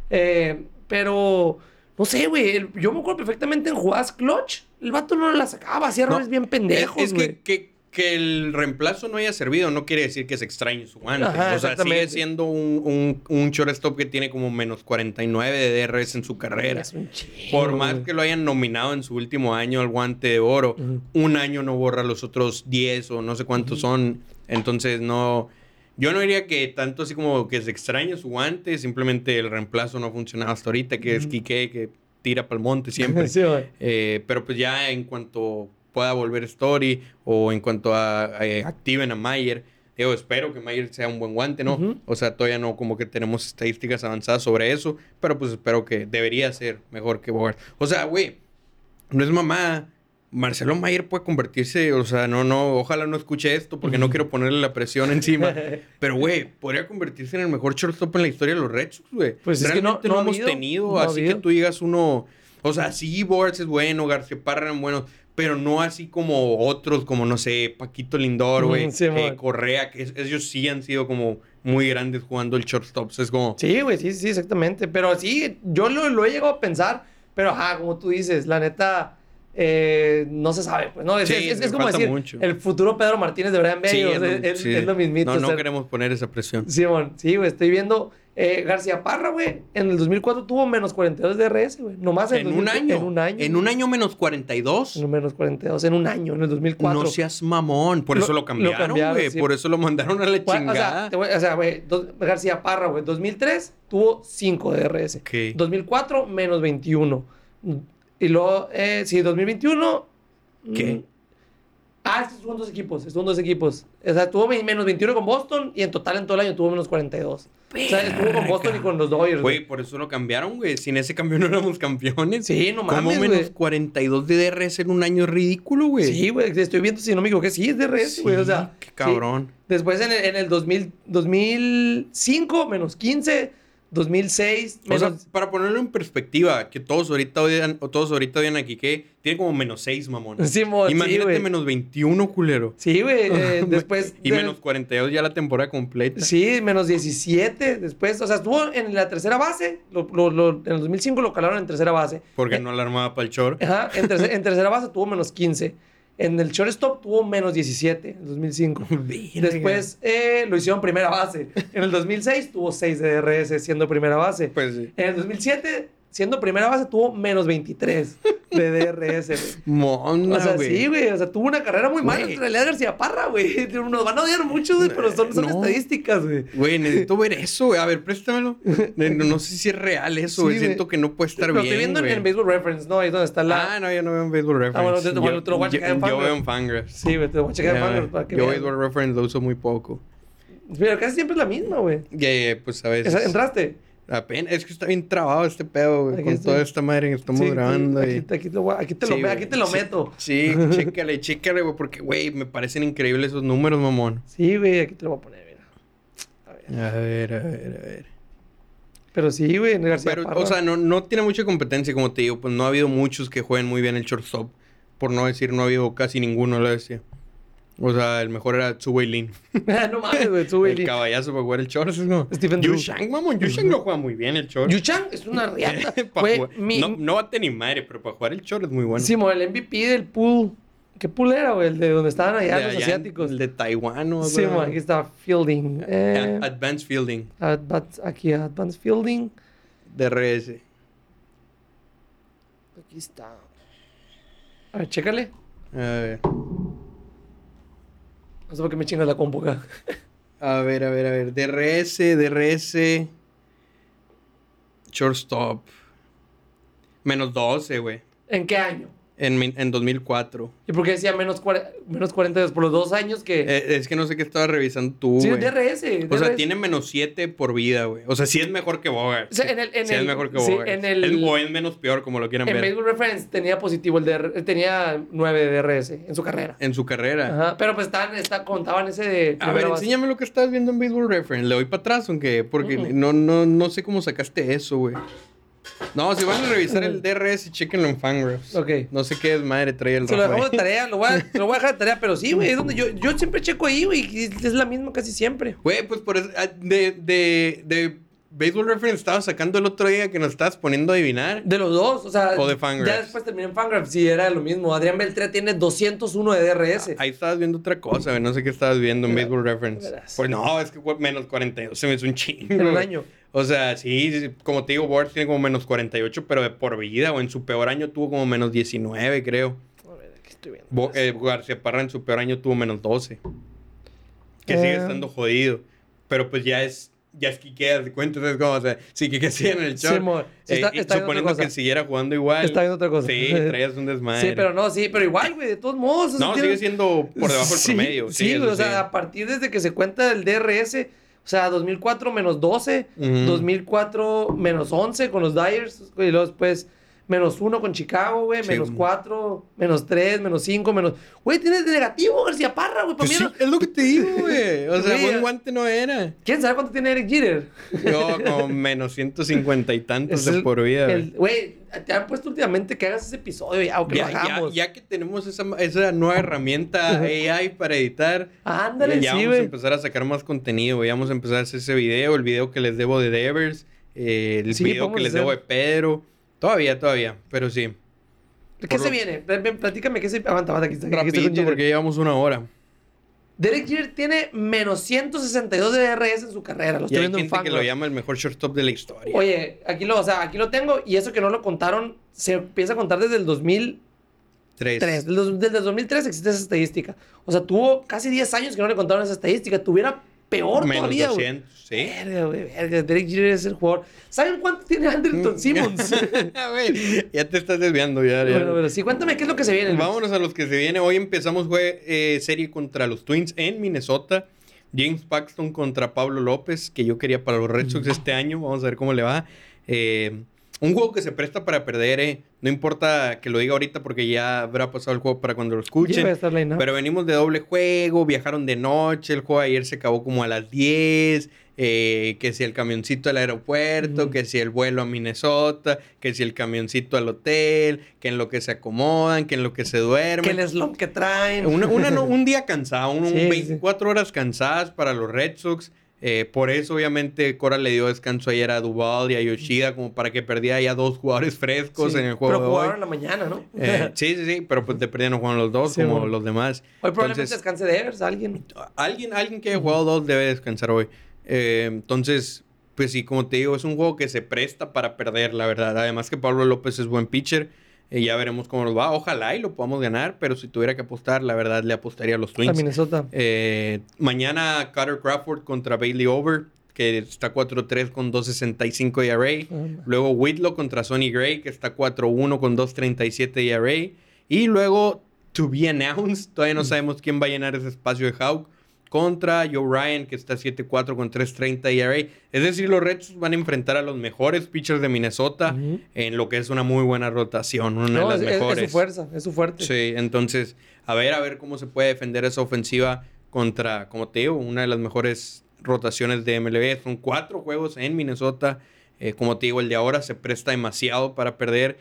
Speaker 1: Eh, pero, no sé, güey, yo me acuerdo perfectamente en jugadas clutch, el vato no la sacaba, hacía errores
Speaker 2: No,
Speaker 1: bien pendejos,
Speaker 2: Es, es que, que, que el reemplazo no haya servido no quiere decir que se extrañe su guante.
Speaker 1: Ajá,
Speaker 2: o sea, sigue siendo un, un, un shortstop que tiene como menos 49 de DRS en su carrera.
Speaker 1: Es un chingo,
Speaker 2: Por más que lo hayan nominado en su último año al guante de oro, un año no borra los otros 10 o no sé cuántos son. Entonces, no. Yo no diría que tanto así como que se extrañe su guante, simplemente el reemplazo no ha funcionado hasta ahorita, que es. Quique, que tira para el monte siempre.
Speaker 1: Sí.
Speaker 2: Eh, pero pues ya en cuanto pueda volver Story o en cuanto a, eh, activen a Mayer, digo, espero que Mayer sea un buen guante, ¿no? O sea, todavía no como que tenemos estadísticas avanzadas sobre eso, pero pues espero que debería ser mejor que Bogart. O sea, güey, no es mamá. Marcelo Mayer puede convertirse, o sea, no, no, ojalá no escuche esto porque no quiero ponerle la presión encima. Pero, güey, podría convertirse en el mejor shortstop en la historia de los Red Sox, güey.
Speaker 1: Pues es que
Speaker 2: Realmente
Speaker 1: no- no ha
Speaker 2: hemos
Speaker 1: habido,
Speaker 2: tenido,
Speaker 1: no
Speaker 2: así que tú digas uno, o sea, sí, Bogarts es bueno, García Parra eran buenos, pero no así como otros, como, no sé, Paquito Lindor, güey,
Speaker 1: sí,
Speaker 2: eh. Correa, que es- ellos sí han sido como muy grandes jugando el shortstop. Es como,
Speaker 1: Sí, güey, sí, sí, exactamente. Pero sí, yo lo, lo he llegado a pensar, pero ajá, como tú dices, la neta, eh, no se sabe, pues, ¿no? Es,
Speaker 2: Sí,
Speaker 1: es- es
Speaker 2: sí,
Speaker 1: como decir,
Speaker 2: mucho.
Speaker 1: el futuro Pedro Martínez de Brian Bello,
Speaker 2: sí, es,
Speaker 1: es,
Speaker 2: sí.
Speaker 1: es lo mismito.
Speaker 2: No, no
Speaker 1: o sea,
Speaker 2: queremos poner esa presión.
Speaker 1: Simón, sí, güey, estoy viendo. eh, García Parra, güey, en el 2004 tuvo menos 42 de RS, güey. Nomás en,
Speaker 2: En un
Speaker 1: 2000
Speaker 2: año.
Speaker 1: En un año.
Speaker 2: En un año menos 42.
Speaker 1: En un menos 42, en un año, en el 2004.
Speaker 2: No seas mamón. Por eso lo
Speaker 1: lo
Speaker 2: cambiaron, güey.
Speaker 1: sí.
Speaker 2: Por eso lo mandaron a la
Speaker 1: Bueno, O sea,
Speaker 2: chingada.
Speaker 1: o sea, güey, dos- García Parra, güey, 2003 tuvo 5 de RS.
Speaker 2: Ok.
Speaker 1: 2004, menos 21. Y luego, eh, sí, 2021.
Speaker 2: ¿Qué?
Speaker 1: mm, Ah, estos son dos equipos, estos son dos equipos. O sea, tuvo menos 21 con Boston y en total en todo el año tuvo menos 42. O sea, estuvo con Boston y con los Dodgers.
Speaker 2: Güey, por eso lo cambiaron, güey. Sin ese cambio no éramos campeones.
Speaker 1: Sí, no
Speaker 2: ¿Cómo
Speaker 1: mames,
Speaker 2: menos
Speaker 1: güey.
Speaker 2: 42 de DRS en un año ridículo, güey?
Speaker 1: Sí, güey, estoy viendo si no me equivoqué. Sí, es de RS, güey. O sea,
Speaker 2: qué
Speaker 1: sí.
Speaker 2: cabrón.
Speaker 1: Después en el, en el 2000, 2005, menos 15. 2006,
Speaker 2: O sea,
Speaker 1: menos.
Speaker 2: para ponerlo en perspectiva, que todos ahorita odian, o todos ahorita odian a Quique, tiene como menos 6, mamón. Imagínate
Speaker 1: güey.
Speaker 2: menos 21, culero.
Speaker 1: Sí, güey. eh, después.
Speaker 2: Y
Speaker 1: de-
Speaker 2: menos 42 ya la temporada completa.
Speaker 1: Sí, menos 17 después. O sea, estuvo en la tercera base. Lo, lo- lo- en el 2005 lo calaron en tercera base.
Speaker 2: Porque
Speaker 1: Eh,
Speaker 2: no la armaba para el short.
Speaker 1: Ajá, en, terce- en tercera base tuvo menos 15. En el shortstop tuvo menos 17 en el 2005. Después eh, lo hicieron primera base. En el 2006 tuvo 6 de DRS siendo primera base.
Speaker 2: Pues sí.
Speaker 1: En el 2007, siendo primera base, tuvo menos 23 de DRS, güey.
Speaker 2: Mona,
Speaker 1: O sea,
Speaker 2: güey.
Speaker 1: sí, güey. O sea, tuvo una carrera muy mala en realidad García Parra, güey. Nos van a odiar mucho, güey, pero son, son
Speaker 2: No.
Speaker 1: estadísticas, güey.
Speaker 2: Güey, necesito ver eso, güey. A ver, préstamelo. No, no sé si es real eso,
Speaker 1: Sí,
Speaker 2: güey. Siento que no puede estar
Speaker 1: Lo
Speaker 2: bien,
Speaker 1: estoy viendo en,
Speaker 2: güey.
Speaker 1: en Baseball Reference, ¿no? Ahí es donde está la...
Speaker 2: Ah, no, yo no veo en Baseball Reference.
Speaker 1: Ah, bueno, te- bueno,
Speaker 2: Yo-
Speaker 1: te lo voy a checar en
Speaker 2: yo- Yo
Speaker 1: Fangraphs.
Speaker 2: veo en Fangraphs.
Speaker 1: Sí, güey, te voy a checar en Fangraphs para que
Speaker 2: Yo. Baseball Reference lo uso muy poco.
Speaker 1: Pero casi siempre es la misma, güey.
Speaker 2: Ya, ya, pues a veces.
Speaker 1: ¿Entraste?
Speaker 2: Apenas, es que está bien trabado este pedo, güey.
Speaker 1: Aquí
Speaker 2: Con toda esta madre que estamos
Speaker 1: Sí, sí,
Speaker 2: grabando. y-
Speaker 1: Aquí, aquí lo, aquí te
Speaker 2: Sí,
Speaker 1: lo,
Speaker 2: güey.
Speaker 1: aquí te lo
Speaker 2: Sí.
Speaker 1: meto.
Speaker 2: Sí, chécale, chécale, güey, porque, güey, me parecen increíbles esos números, mamón.
Speaker 1: Sí, güey, aquí te lo voy a poner, mira. A ver.
Speaker 2: A ver, a ver, a ver.
Speaker 1: Pero sí, güey, en García
Speaker 2: Pero,
Speaker 1: Parra.
Speaker 2: o sea, no, no tiene mucha competencia, como te digo, pues no ha habido muchos que jueguen muy bien el shortstop. Por no decir, no ha habido casi ninguno, lo decía. O sea, el mejor era Tzu Lin.
Speaker 1: no mames, güey, tú, güey.
Speaker 2: El caballazo para jugar el short, ¿no?
Speaker 1: Stephen
Speaker 2: Yu. Shang, mamón. Yu Shang lo juega muy bien el short.
Speaker 1: Yu Chang es una riata. Güey, mi...
Speaker 2: no, no bate ni madre, pero para jugar el short es muy bueno.
Speaker 1: Sí, mo, el MVP del pool. ¿Qué pool era, güey? El de donde estaban allá
Speaker 2: De
Speaker 1: los
Speaker 2: allá,
Speaker 1: asiáticos.
Speaker 2: El de Taiwán, ¿no?
Speaker 1: Sí, mo, aquí está Fielding. Eh,
Speaker 2: Advanced Fielding,
Speaker 1: aquí, Advanced Fielding.
Speaker 2: DRS.
Speaker 1: Aquí está. A ver, chécale.
Speaker 2: A ver.
Speaker 1: No sé por qué me chingas la compu acá.
Speaker 2: A ver, a ver, a ver. DRS, DRS. Shortstop. Menos 12, güey.
Speaker 1: ¿En qué año?
Speaker 2: En, en 2004.
Speaker 1: ¿Y por qué decía menos, menos 42? Por los dos años que...
Speaker 2: Eh, es que no sé qué estaba revisando tú,
Speaker 1: sí,
Speaker 2: güey.
Speaker 1: DRS.
Speaker 2: O sea, tiene menos 7 por vida, güey. O sea, sí es mejor que Bogart.
Speaker 1: O sea, en el- en
Speaker 2: sí
Speaker 1: el-
Speaker 2: es mejor que
Speaker 1: sí,
Speaker 2: Bogart.
Speaker 1: en el-
Speaker 2: Es- o es menos peor, como lo quieran
Speaker 1: En
Speaker 2: ver.
Speaker 1: Baseball Reference tenía positivo el DR, tenía 9 de DRS en su carrera.
Speaker 2: En su carrera.
Speaker 1: Ajá, pero pues estaban, está, contaban ese de
Speaker 2: A ver,
Speaker 1: primera base.
Speaker 2: enséñame lo que estás viendo en Baseball Reference. Le doy para atrás, aunque. Porque no, no, no sé cómo sacaste eso, güey. No, si van a revisar el DRS, chequenlo en Fangraphs.
Speaker 1: Ok.
Speaker 2: No sé qué desmadre trae el
Speaker 1: Se lo dejamos de tarea, lo voy, a, lo voy a dejar de tarea, pero sí, güey, es donde yo, yo siempre checo ahí, güey, y es la misma casi siempre.
Speaker 2: Güey, pues por eso. ah, De, de, de Baseball Reference estaba sacando el otro día que nos estabas poniendo a adivinar.
Speaker 1: De los dos, o sea,
Speaker 2: O de Fangraphs.
Speaker 1: ya después terminé en Fangraphs, sí, era lo mismo. Adrián Beltré tiene 201 de DRS.
Speaker 2: Ahí estabas viendo otra cosa. No sé qué estabas viendo en Baseball Reference.
Speaker 1: verás.
Speaker 2: Pues no, es que menos 42 se me hizo un chingo.
Speaker 1: En un año.
Speaker 2: O sea, sí, como te digo, Ward tiene como menos 48, pero de por vida, o en su peor año tuvo como menos 19, creo.
Speaker 1: A ver, aquí estoy viendo.
Speaker 2: Bo- eh, García Parra en su peor año tuvo menos 12. Que sigue
Speaker 1: Eh.
Speaker 2: estando jodido. Pero pues ya es, ya es que queda de cuenta, es como, o sea, sí que que sigue en el show.
Speaker 1: Sí,
Speaker 2: Eh,
Speaker 1: está-
Speaker 2: y
Speaker 1: está viendo
Speaker 2: suponiendo que siguiera jugando igual.
Speaker 1: Está viendo otra cosa.
Speaker 2: Sí, traías un desmadre.
Speaker 1: Sí, pero no, sí, pero igual, güey, de todos modos.
Speaker 2: No, sigue siendo por debajo del
Speaker 1: Sí,
Speaker 2: promedio.
Speaker 1: Sí, güey, o
Speaker 2: sí.
Speaker 1: sea, a partir desde que se cuenta el DRS, o sea, 2004 menos 12,
Speaker 2: Ujú.
Speaker 1: 2004 menos 11 con los Dyers, y luego después menos 1 con Chicago, güey,
Speaker 2: Sí,
Speaker 1: menos. 4, menos 3, menos 5, menos... Güey, tienes de negativo García Parra, güey,
Speaker 2: Pues sí,
Speaker 1: no-
Speaker 2: es lo que te digo, güey. O sea, buen guante no era.
Speaker 1: ¿Quién sabe cuánto tiene Eric Jeter?
Speaker 2: Yo como menos 150 y tantos de por vida. güey.
Speaker 1: te han puesto últimamente que hagas ese episodio ya, o que
Speaker 2: Ya,
Speaker 1: lo hagamos.
Speaker 2: ya que tenemos esa, esa nueva herramienta. AI para editar,
Speaker 1: Ándale,
Speaker 2: ya
Speaker 1: sí,
Speaker 2: vamos a empezar a sacar más contenido. güey. Vamos a empezar a hacer ese video, el video que les debo de Devers, eh, el
Speaker 1: Sí,
Speaker 2: video que les
Speaker 1: hacer.
Speaker 2: debo de Pedro. Todavía, todavía, pero sí.
Speaker 1: ¿Qué
Speaker 2: por
Speaker 1: se
Speaker 2: lo-
Speaker 1: viene? Platícame, ¿qué se... Aguanta, aguanta, aquí está. aquí
Speaker 2: Rapidito
Speaker 1: Jeter.
Speaker 2: porque llevamos una hora.
Speaker 1: Derek Jeter tiene menos 162 de DRS en su carrera. Lo
Speaker 2: Y
Speaker 1: estoy
Speaker 2: hay
Speaker 1: viendo en
Speaker 2: gente que lo llama el mejor shortstop de la historia.
Speaker 1: Oye, aquí lo, o sea, aquí lo tengo y eso que no lo contaron se empieza a contar desde el 2003.
Speaker 2: Tres.
Speaker 1: Desde, el- desde el 2003 existe esa estadística. O sea, tuvo casi 10 años que no le contaron esa estadística. Tuviera peor
Speaker 2: Menos
Speaker 1: todavía, güey.
Speaker 2: 200, ¿sí?
Speaker 1: Verga, güey, verga. Derek Jeter es el jugador. ¿Saben cuánto tiene Anderson Simmons?
Speaker 2: Güey, ya te estás desviando ya. ya.
Speaker 1: bueno, pero sí, cuéntame qué es lo que se viene. Luis.
Speaker 2: Vámonos a los que se viene. Hoy empezamos jue- eh, serie contra los Twins en Minnesota. James Paxton contra Pablo López, que yo quería para los Red Sox este año. Vamos a ver cómo le va. Eh, un juego que se presta para perder, eh. No importa que lo diga ahorita porque ya habrá pasado el juego para cuando lo escuchen. Pero venimos de doble juego, viajaron de noche, el juego ayer se acabó como a las 10, eh, que si el camioncito al aeropuerto, que si el vuelo a Minnesota, que si el camioncito al hotel, que en lo que se acomodan, que en lo que se
Speaker 1: Que
Speaker 2: duermen.
Speaker 1: el slump que traen.
Speaker 2: Una- una no- un día cansado, un,
Speaker 1: Sí, sí,
Speaker 2: 24 horas cansadas para los Red Sox. Eh, por eso, obviamente, Cora le dio descanso ayer a Duval y a Yoshida, como para que perdiera ya dos jugadores frescos
Speaker 1: Sí,
Speaker 2: en el juego
Speaker 1: Pero
Speaker 2: de hoy.
Speaker 1: jugaron en la mañana, ¿no?
Speaker 2: Eh, sí, sí, sí, pero pues de juegan los dos
Speaker 1: Sí,
Speaker 2: como
Speaker 1: bueno.
Speaker 2: los demás.
Speaker 1: Hoy probablemente
Speaker 2: Entonces,
Speaker 1: descanse de Evers, alguien.
Speaker 2: alguien, alguien que haya jugado dos debe descansar hoy. Eh, entonces, pues sí, como te digo, es un juego que se presta para perder, la verdad. Además que Pablo López es buen pitcher. Eh, ya veremos cómo nos va. Ojalá y lo podamos ganar, pero si tuviera que apostar, la verdad le apostaría a los
Speaker 1: A
Speaker 2: Twins.
Speaker 1: Minnesota.
Speaker 2: Eh, mañana Carter Crawford contra Bailey Over, que está 4-3 con 2.65 ERA.
Speaker 1: Ah,
Speaker 2: Luego Whitlow contra Sonny Gray, que está 4-1 con 2.37 ERA. Y luego, to be announced, todavía no sabemos quién va a llenar ese espacio de Hawk. Contra Joe Ryan, que está 7-4 con 3.30 ERA. Es decir, los Reds van a enfrentar a los mejores pitchers de Minnesota en lo que es una muy buena rotación, una de las
Speaker 1: es,
Speaker 2: mejores.
Speaker 1: Es su fuerza, es su fuerte.
Speaker 2: Sí, entonces, a ver, a ver cómo se puede defender esa ofensiva contra, como te digo, una de las mejores rotaciones de MLB. Son cuatro juegos en Minnesota. Eh, como te digo, el de ahora se presta demasiado para perder.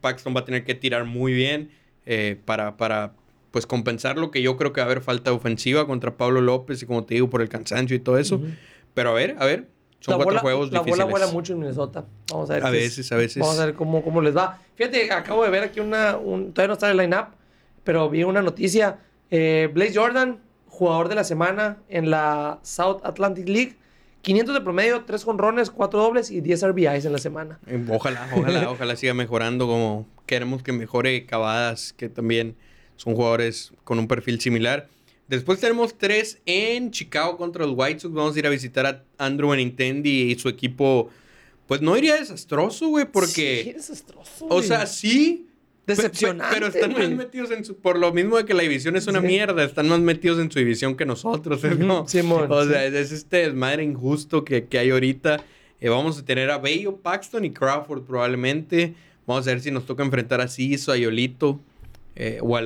Speaker 2: Paxton va a tener que tirar muy bien eh, para, para pues compensar lo que yo creo que va a haber falta ofensiva contra Pablo López y como te digo, por el cansancio y todo eso. Pero a ver, a ver. Son cuatro juegos
Speaker 1: la
Speaker 2: difíciles.
Speaker 1: La bola vuela mucho en Minnesota. Vamos a ver.
Speaker 2: A veces, a veces.
Speaker 1: Vamos a ver cómo, cómo les va. Fíjate, acabo de ver aquí una... Un, todavía no está en el line-up, pero vi una noticia. Eh, Blaze Jordan, jugador de la semana en la South Atlantic League. 500 de promedio, 3 jonrones, 4 dobles y 10 RBIs en la semana.
Speaker 2: Eh, Ojalá, ojalá, ojalá siga mejorando como queremos que mejore Cavadas, que también son jugadores con un perfil similar. Después tenemos tres en Chicago contra los White Sox. Vamos a ir a visitar a Andrew Benintendi y su equipo. Pues no iría desastroso, güey, porque...
Speaker 1: Sí, desastroso,
Speaker 2: O sea, sí...
Speaker 1: Decepcionante.
Speaker 2: Pero, están más metidos en su. Por lo mismo de que la división es una
Speaker 1: Sí.
Speaker 2: mierda, están más metidos en su división que nosotros, ¿no?
Speaker 1: Simón,
Speaker 2: o
Speaker 1: sí.
Speaker 2: sea, es este desmadre injusto que, que hay ahorita. Eh, vamos a tener a Bello, Paxton y Crawford probablemente. Vamos a ver si nos toca enfrentar a Ciso, a Yolito eh, o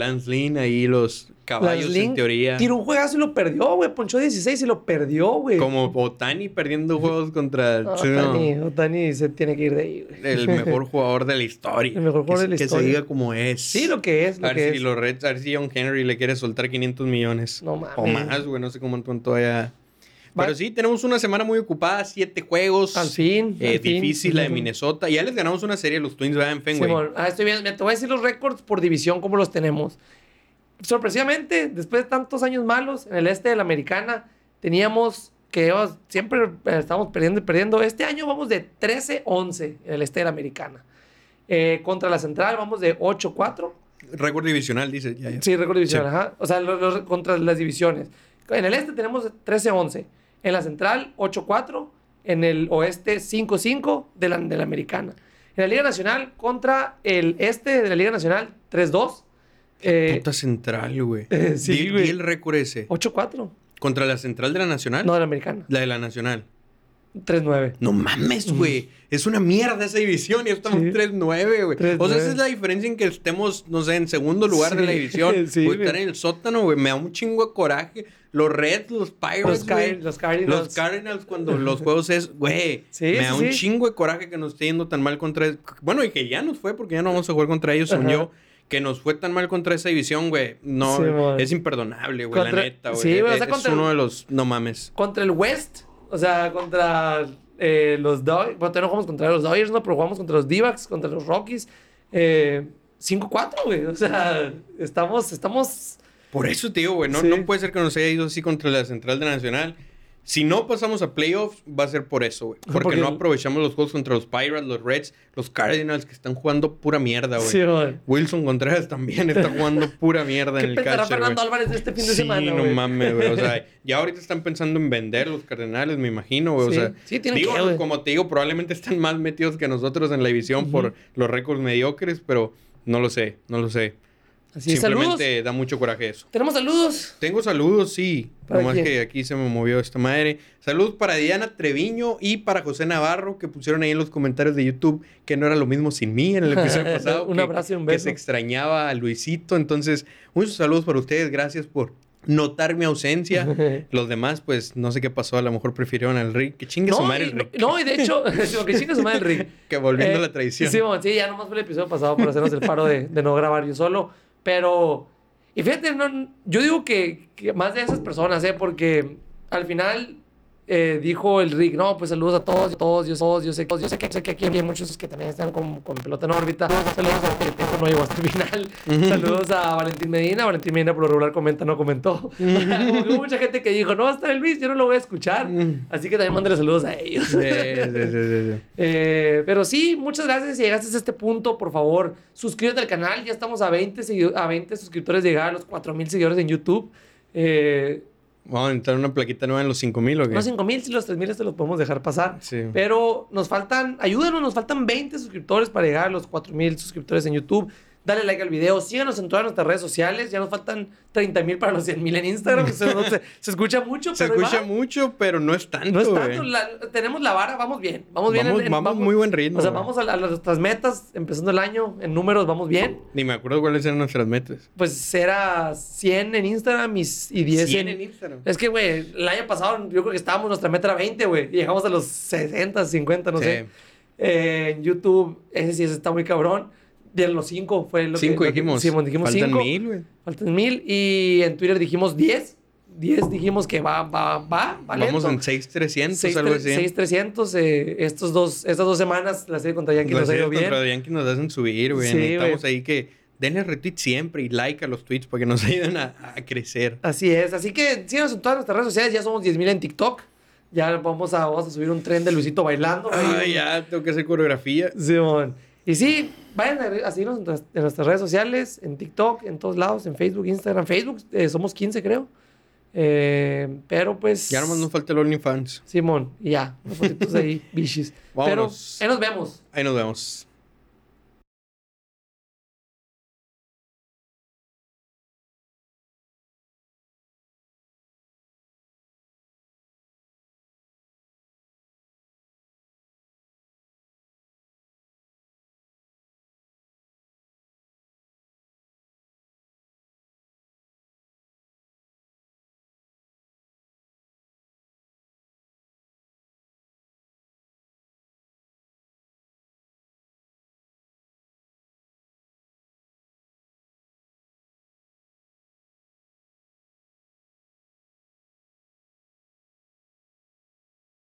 Speaker 2: ahí los caballos en teoría.
Speaker 1: Tiró un juegazo y lo perdió, güey. Ponchó 16 y lo perdió, güey.
Speaker 2: Como Otani perdiendo juegos contra
Speaker 1: No, Otani, Otani se tiene que ir de ahí, güey.
Speaker 2: el mejor jugador de la historia.
Speaker 1: El mejor jugador
Speaker 2: Que-
Speaker 1: de la
Speaker 2: que
Speaker 1: historia.
Speaker 2: se diga como es.
Speaker 1: Sí, lo que es, lo
Speaker 2: A ver
Speaker 1: que
Speaker 2: si
Speaker 1: es.
Speaker 2: los Reds, a ver si John Henry le quiere soltar 500 millones.
Speaker 1: No mames.
Speaker 2: O más, güey, no sé cómo cuánto haya. Pero sí, tenemos una semana muy ocupada, siete juegos.
Speaker 1: Al fin.
Speaker 2: Eh,
Speaker 1: al fin.
Speaker 2: difícil la de Minnesota. Ya les ganamos una serie a los Twins, ¿verdad? En Fenway.
Speaker 1: Simón, ah, estoy. Mira, te voy a decir los récords por división, cómo los tenemos. Sorpresivamente, después de tantos años malos, en el este de la americana, teníamos que oh, siempre eh, estábamos perdiendo y perdiendo. Este año vamos de 13-11 en el este de la americana. Eh, contra la central vamos de 8-4.
Speaker 2: Récord divisional, dice. Ya, ya.
Speaker 1: Sí, récord divisional, ajá. O sea, los, los- contra las divisiones. En el este tenemos 13-11. En la central, 8-4. En el oeste, 5-5 de la, de la americana. En la Liga Nacional, contra el este de la Liga Nacional, 3-2. Eh,
Speaker 2: Puta central, güey.
Speaker 1: eh, sí,
Speaker 2: Di-
Speaker 1: güey.
Speaker 2: di el récord ese.
Speaker 1: 8-4.
Speaker 2: ¿Contra la central de la nacional?
Speaker 1: No, de la americana.
Speaker 2: La de la nacional.
Speaker 1: 3-9.
Speaker 2: No mames, güey. Es una mierda esa división y estamos
Speaker 1: Sí.
Speaker 2: 3-9, güey.
Speaker 1: 3-9.
Speaker 2: O sea, esa es la diferencia en que estemos, no sé, en segundo lugar de
Speaker 1: Sí.
Speaker 2: la división.
Speaker 1: Sí,
Speaker 2: o estar en el sótano, güey. Me da un chingo de coraje. Los Reds, los Pirates,
Speaker 1: Los, Cardinals.
Speaker 2: Los Cardinals cuando los juegos es, güey,
Speaker 1: Sí,
Speaker 2: me
Speaker 1: sí,
Speaker 2: da un
Speaker 1: sí.
Speaker 2: chingo de coraje que nos esté yendo tan mal contra... Bueno, y que ya nos fue porque ya no vamos a jugar contra ellos, según yo. Que nos fue tan mal contra esa división, güey. No,
Speaker 1: Sí,
Speaker 2: es imperdonable, güey, la neta, güey.
Speaker 1: sí, güey, o
Speaker 2: es
Speaker 1: sea,
Speaker 2: es
Speaker 1: contra-
Speaker 2: uno de los... No mames.
Speaker 1: Contra el West. O sea, contra eh, los Dodgers. Bueno, no jugamos contra los Dodgers, ¿no? Pero jugamos contra los D-backs, contra los Rockies. Eh, 5-4, güey. O sea, estamos... estamos
Speaker 2: Por eso digo, güey, no,
Speaker 1: Sí.
Speaker 2: no puede ser que nos haya ido así contra la Central de Nacional. Si no pasamos a playoffs, va a ser por eso, güey. Porque,
Speaker 1: Porque-
Speaker 2: no aprovechamos los juegos contra los Pirates, los Reds, los Cardinals, que están jugando pura mierda, güey.
Speaker 1: Sí.
Speaker 2: Wilson Contreras también está jugando pura mierda
Speaker 1: ¿Qué
Speaker 2: en el catcher,
Speaker 1: Fernando
Speaker 2: güey.
Speaker 1: Álvarez este fin de
Speaker 2: Sí,
Speaker 1: semana,
Speaker 2: no mames, güey. O sea, ya ahorita están pensando en vender los Cardenales, me imagino, güey.
Speaker 1: Sí.
Speaker 2: O sea,
Speaker 1: Sí,
Speaker 2: digo,
Speaker 1: que,
Speaker 2: como te digo, probablemente están más metidos que nosotros en la división por los récords mediocres, pero no lo sé, no lo sé.
Speaker 1: Así es, saludos.
Speaker 2: Simplemente da mucho coraje eso.
Speaker 1: Tenemos saludos.
Speaker 2: Tengo saludos, sí.
Speaker 1: ¿Para
Speaker 2: Nomás
Speaker 1: quién?
Speaker 2: que aquí se me movió esta madre. Saludos para Diana Treviño y para José Navarro, que pusieron ahí en los comentarios de YouTube que no era lo mismo sin mí en el episodio pasado.
Speaker 1: Un
Speaker 2: que-
Speaker 1: abrazo y un
Speaker 2: Que
Speaker 1: beso.
Speaker 2: se extrañaba a Luisito. Entonces, muchos saludos para ustedes. Gracias por notar mi ausencia. Los demás, pues, no sé qué pasó. A lo mejor prefirieron al Rick. Que chingue su madre el Rick.
Speaker 1: no, y de hecho, que chingue su madre el Rick.
Speaker 2: Que volviendo
Speaker 1: Eh,
Speaker 2: a la tradición.
Speaker 1: Sí, bueno, sí, ya nomás fue el episodio pasado por hacernos el paro de, de no grabar yo solo. Pero, y fíjate, no, yo digo que, que más de esas personas, ¿eh? Porque al final eh, dijo el Rick, no, pues saludos a todos, todos, yo, todos, yo sé, yo sé que, sé que aquí hay muchos que también están con, con pelota en órbita. Saludos a que no llegó hasta el final. Saludos a Valentín Medina. Valentín Medina por lo regular comenta, no comentó. Como que hubo mucha gente que dijo, no va a estar el Luis, yo no lo voy a escuchar. Así que también mándale saludos a ellos.
Speaker 2: Sí, sí, sí, sí, sí.
Speaker 1: Eh, pero sí, muchas gracias. Si llegaste a este punto, por favor, suscríbete al canal. Ya estamos a 20, segui- a 20 suscriptores llegar a los 4000 seguidores en YouTube. Eh,
Speaker 2: Vamos a entrar una plaquita nueva en los 5000 o qué?
Speaker 1: los 5000, si los 3000 te los podemos dejar pasar.
Speaker 2: Sí.
Speaker 1: Pero nos faltan, ayúdenos, nos faltan 20 suscriptores para llegar a los 4000 suscriptores en YouTube. Dale like al video, síganos en todas nuestras redes sociales. Ya nos faltan 30 mil para los 100 mil en Instagram. se, no se- se escucha mucho,
Speaker 2: Se
Speaker 1: pero ahí
Speaker 2: escucha
Speaker 1: va.
Speaker 2: mucho, pero no es tanto,
Speaker 1: No es tanto, la- tenemos la vara, vamos bien. Vamos bien.
Speaker 2: Vamos- vamos muy buen ritmo,
Speaker 1: O sea, vamos a, a nuestras metas, empezando el año, en números, vamos bien.
Speaker 2: Ni me acuerdo cuáles eran nuestras metas.
Speaker 1: Pues era 100 en Instagram y, y 10
Speaker 2: 100
Speaker 1: en...
Speaker 2: en Instagram.
Speaker 1: Es que, güey, el año pasado yo creo que estábamos, nuestra meta era 20, güey. Y llegamos a los 60, 50, no
Speaker 2: Sí.
Speaker 1: sé. Eh, en YouTube, ese sí ese está muy cabrón. De los 5 fue lo
Speaker 2: Cinco
Speaker 1: que... lo que-
Speaker 2: dijimos.
Speaker 1: Sí, dijimos
Speaker 2: Faltan
Speaker 1: 5.
Speaker 2: mil, güey.
Speaker 1: Faltan mil. Y en Twitter dijimos 10. 10 dijimos que va, va, va, va
Speaker 2: Vamos
Speaker 1: lento.
Speaker 2: en 6300,
Speaker 1: 6,
Speaker 2: algo así.
Speaker 1: 300. Eh, estos dos, estas dos semanas la serie contra Yankees
Speaker 2: Las
Speaker 1: nos ha ido bien.
Speaker 2: contra Yankees nos hacen subir, güey.
Speaker 1: Sí, güey.
Speaker 2: ahí que denle retweet siempre y like a los tweets para que nos ayuden a, a crecer.
Speaker 1: Así es. Así que síganos en todas nuestras redes sociales. Ya somos 10.000 en TikTok. Ya vamos a, vamos a subir un tren de Luisito bailando.
Speaker 2: Ay, ya, tengo que hacer coreografía.
Speaker 1: Simón. Y sí, vayan a, a seguirnos en, nuestras- en nuestras redes sociales, en TikTok, en todos lados, en Facebook, Instagram. Facebook, eh, somos 15 creo. Eh, pero pues...
Speaker 2: Ya nomás nos falta el OnlyFans.
Speaker 1: Simón, y ya, unos ahí, bichis. Pero
Speaker 2: Vámonos.
Speaker 1: ahí nos vemos.
Speaker 2: Ahí nos vemos.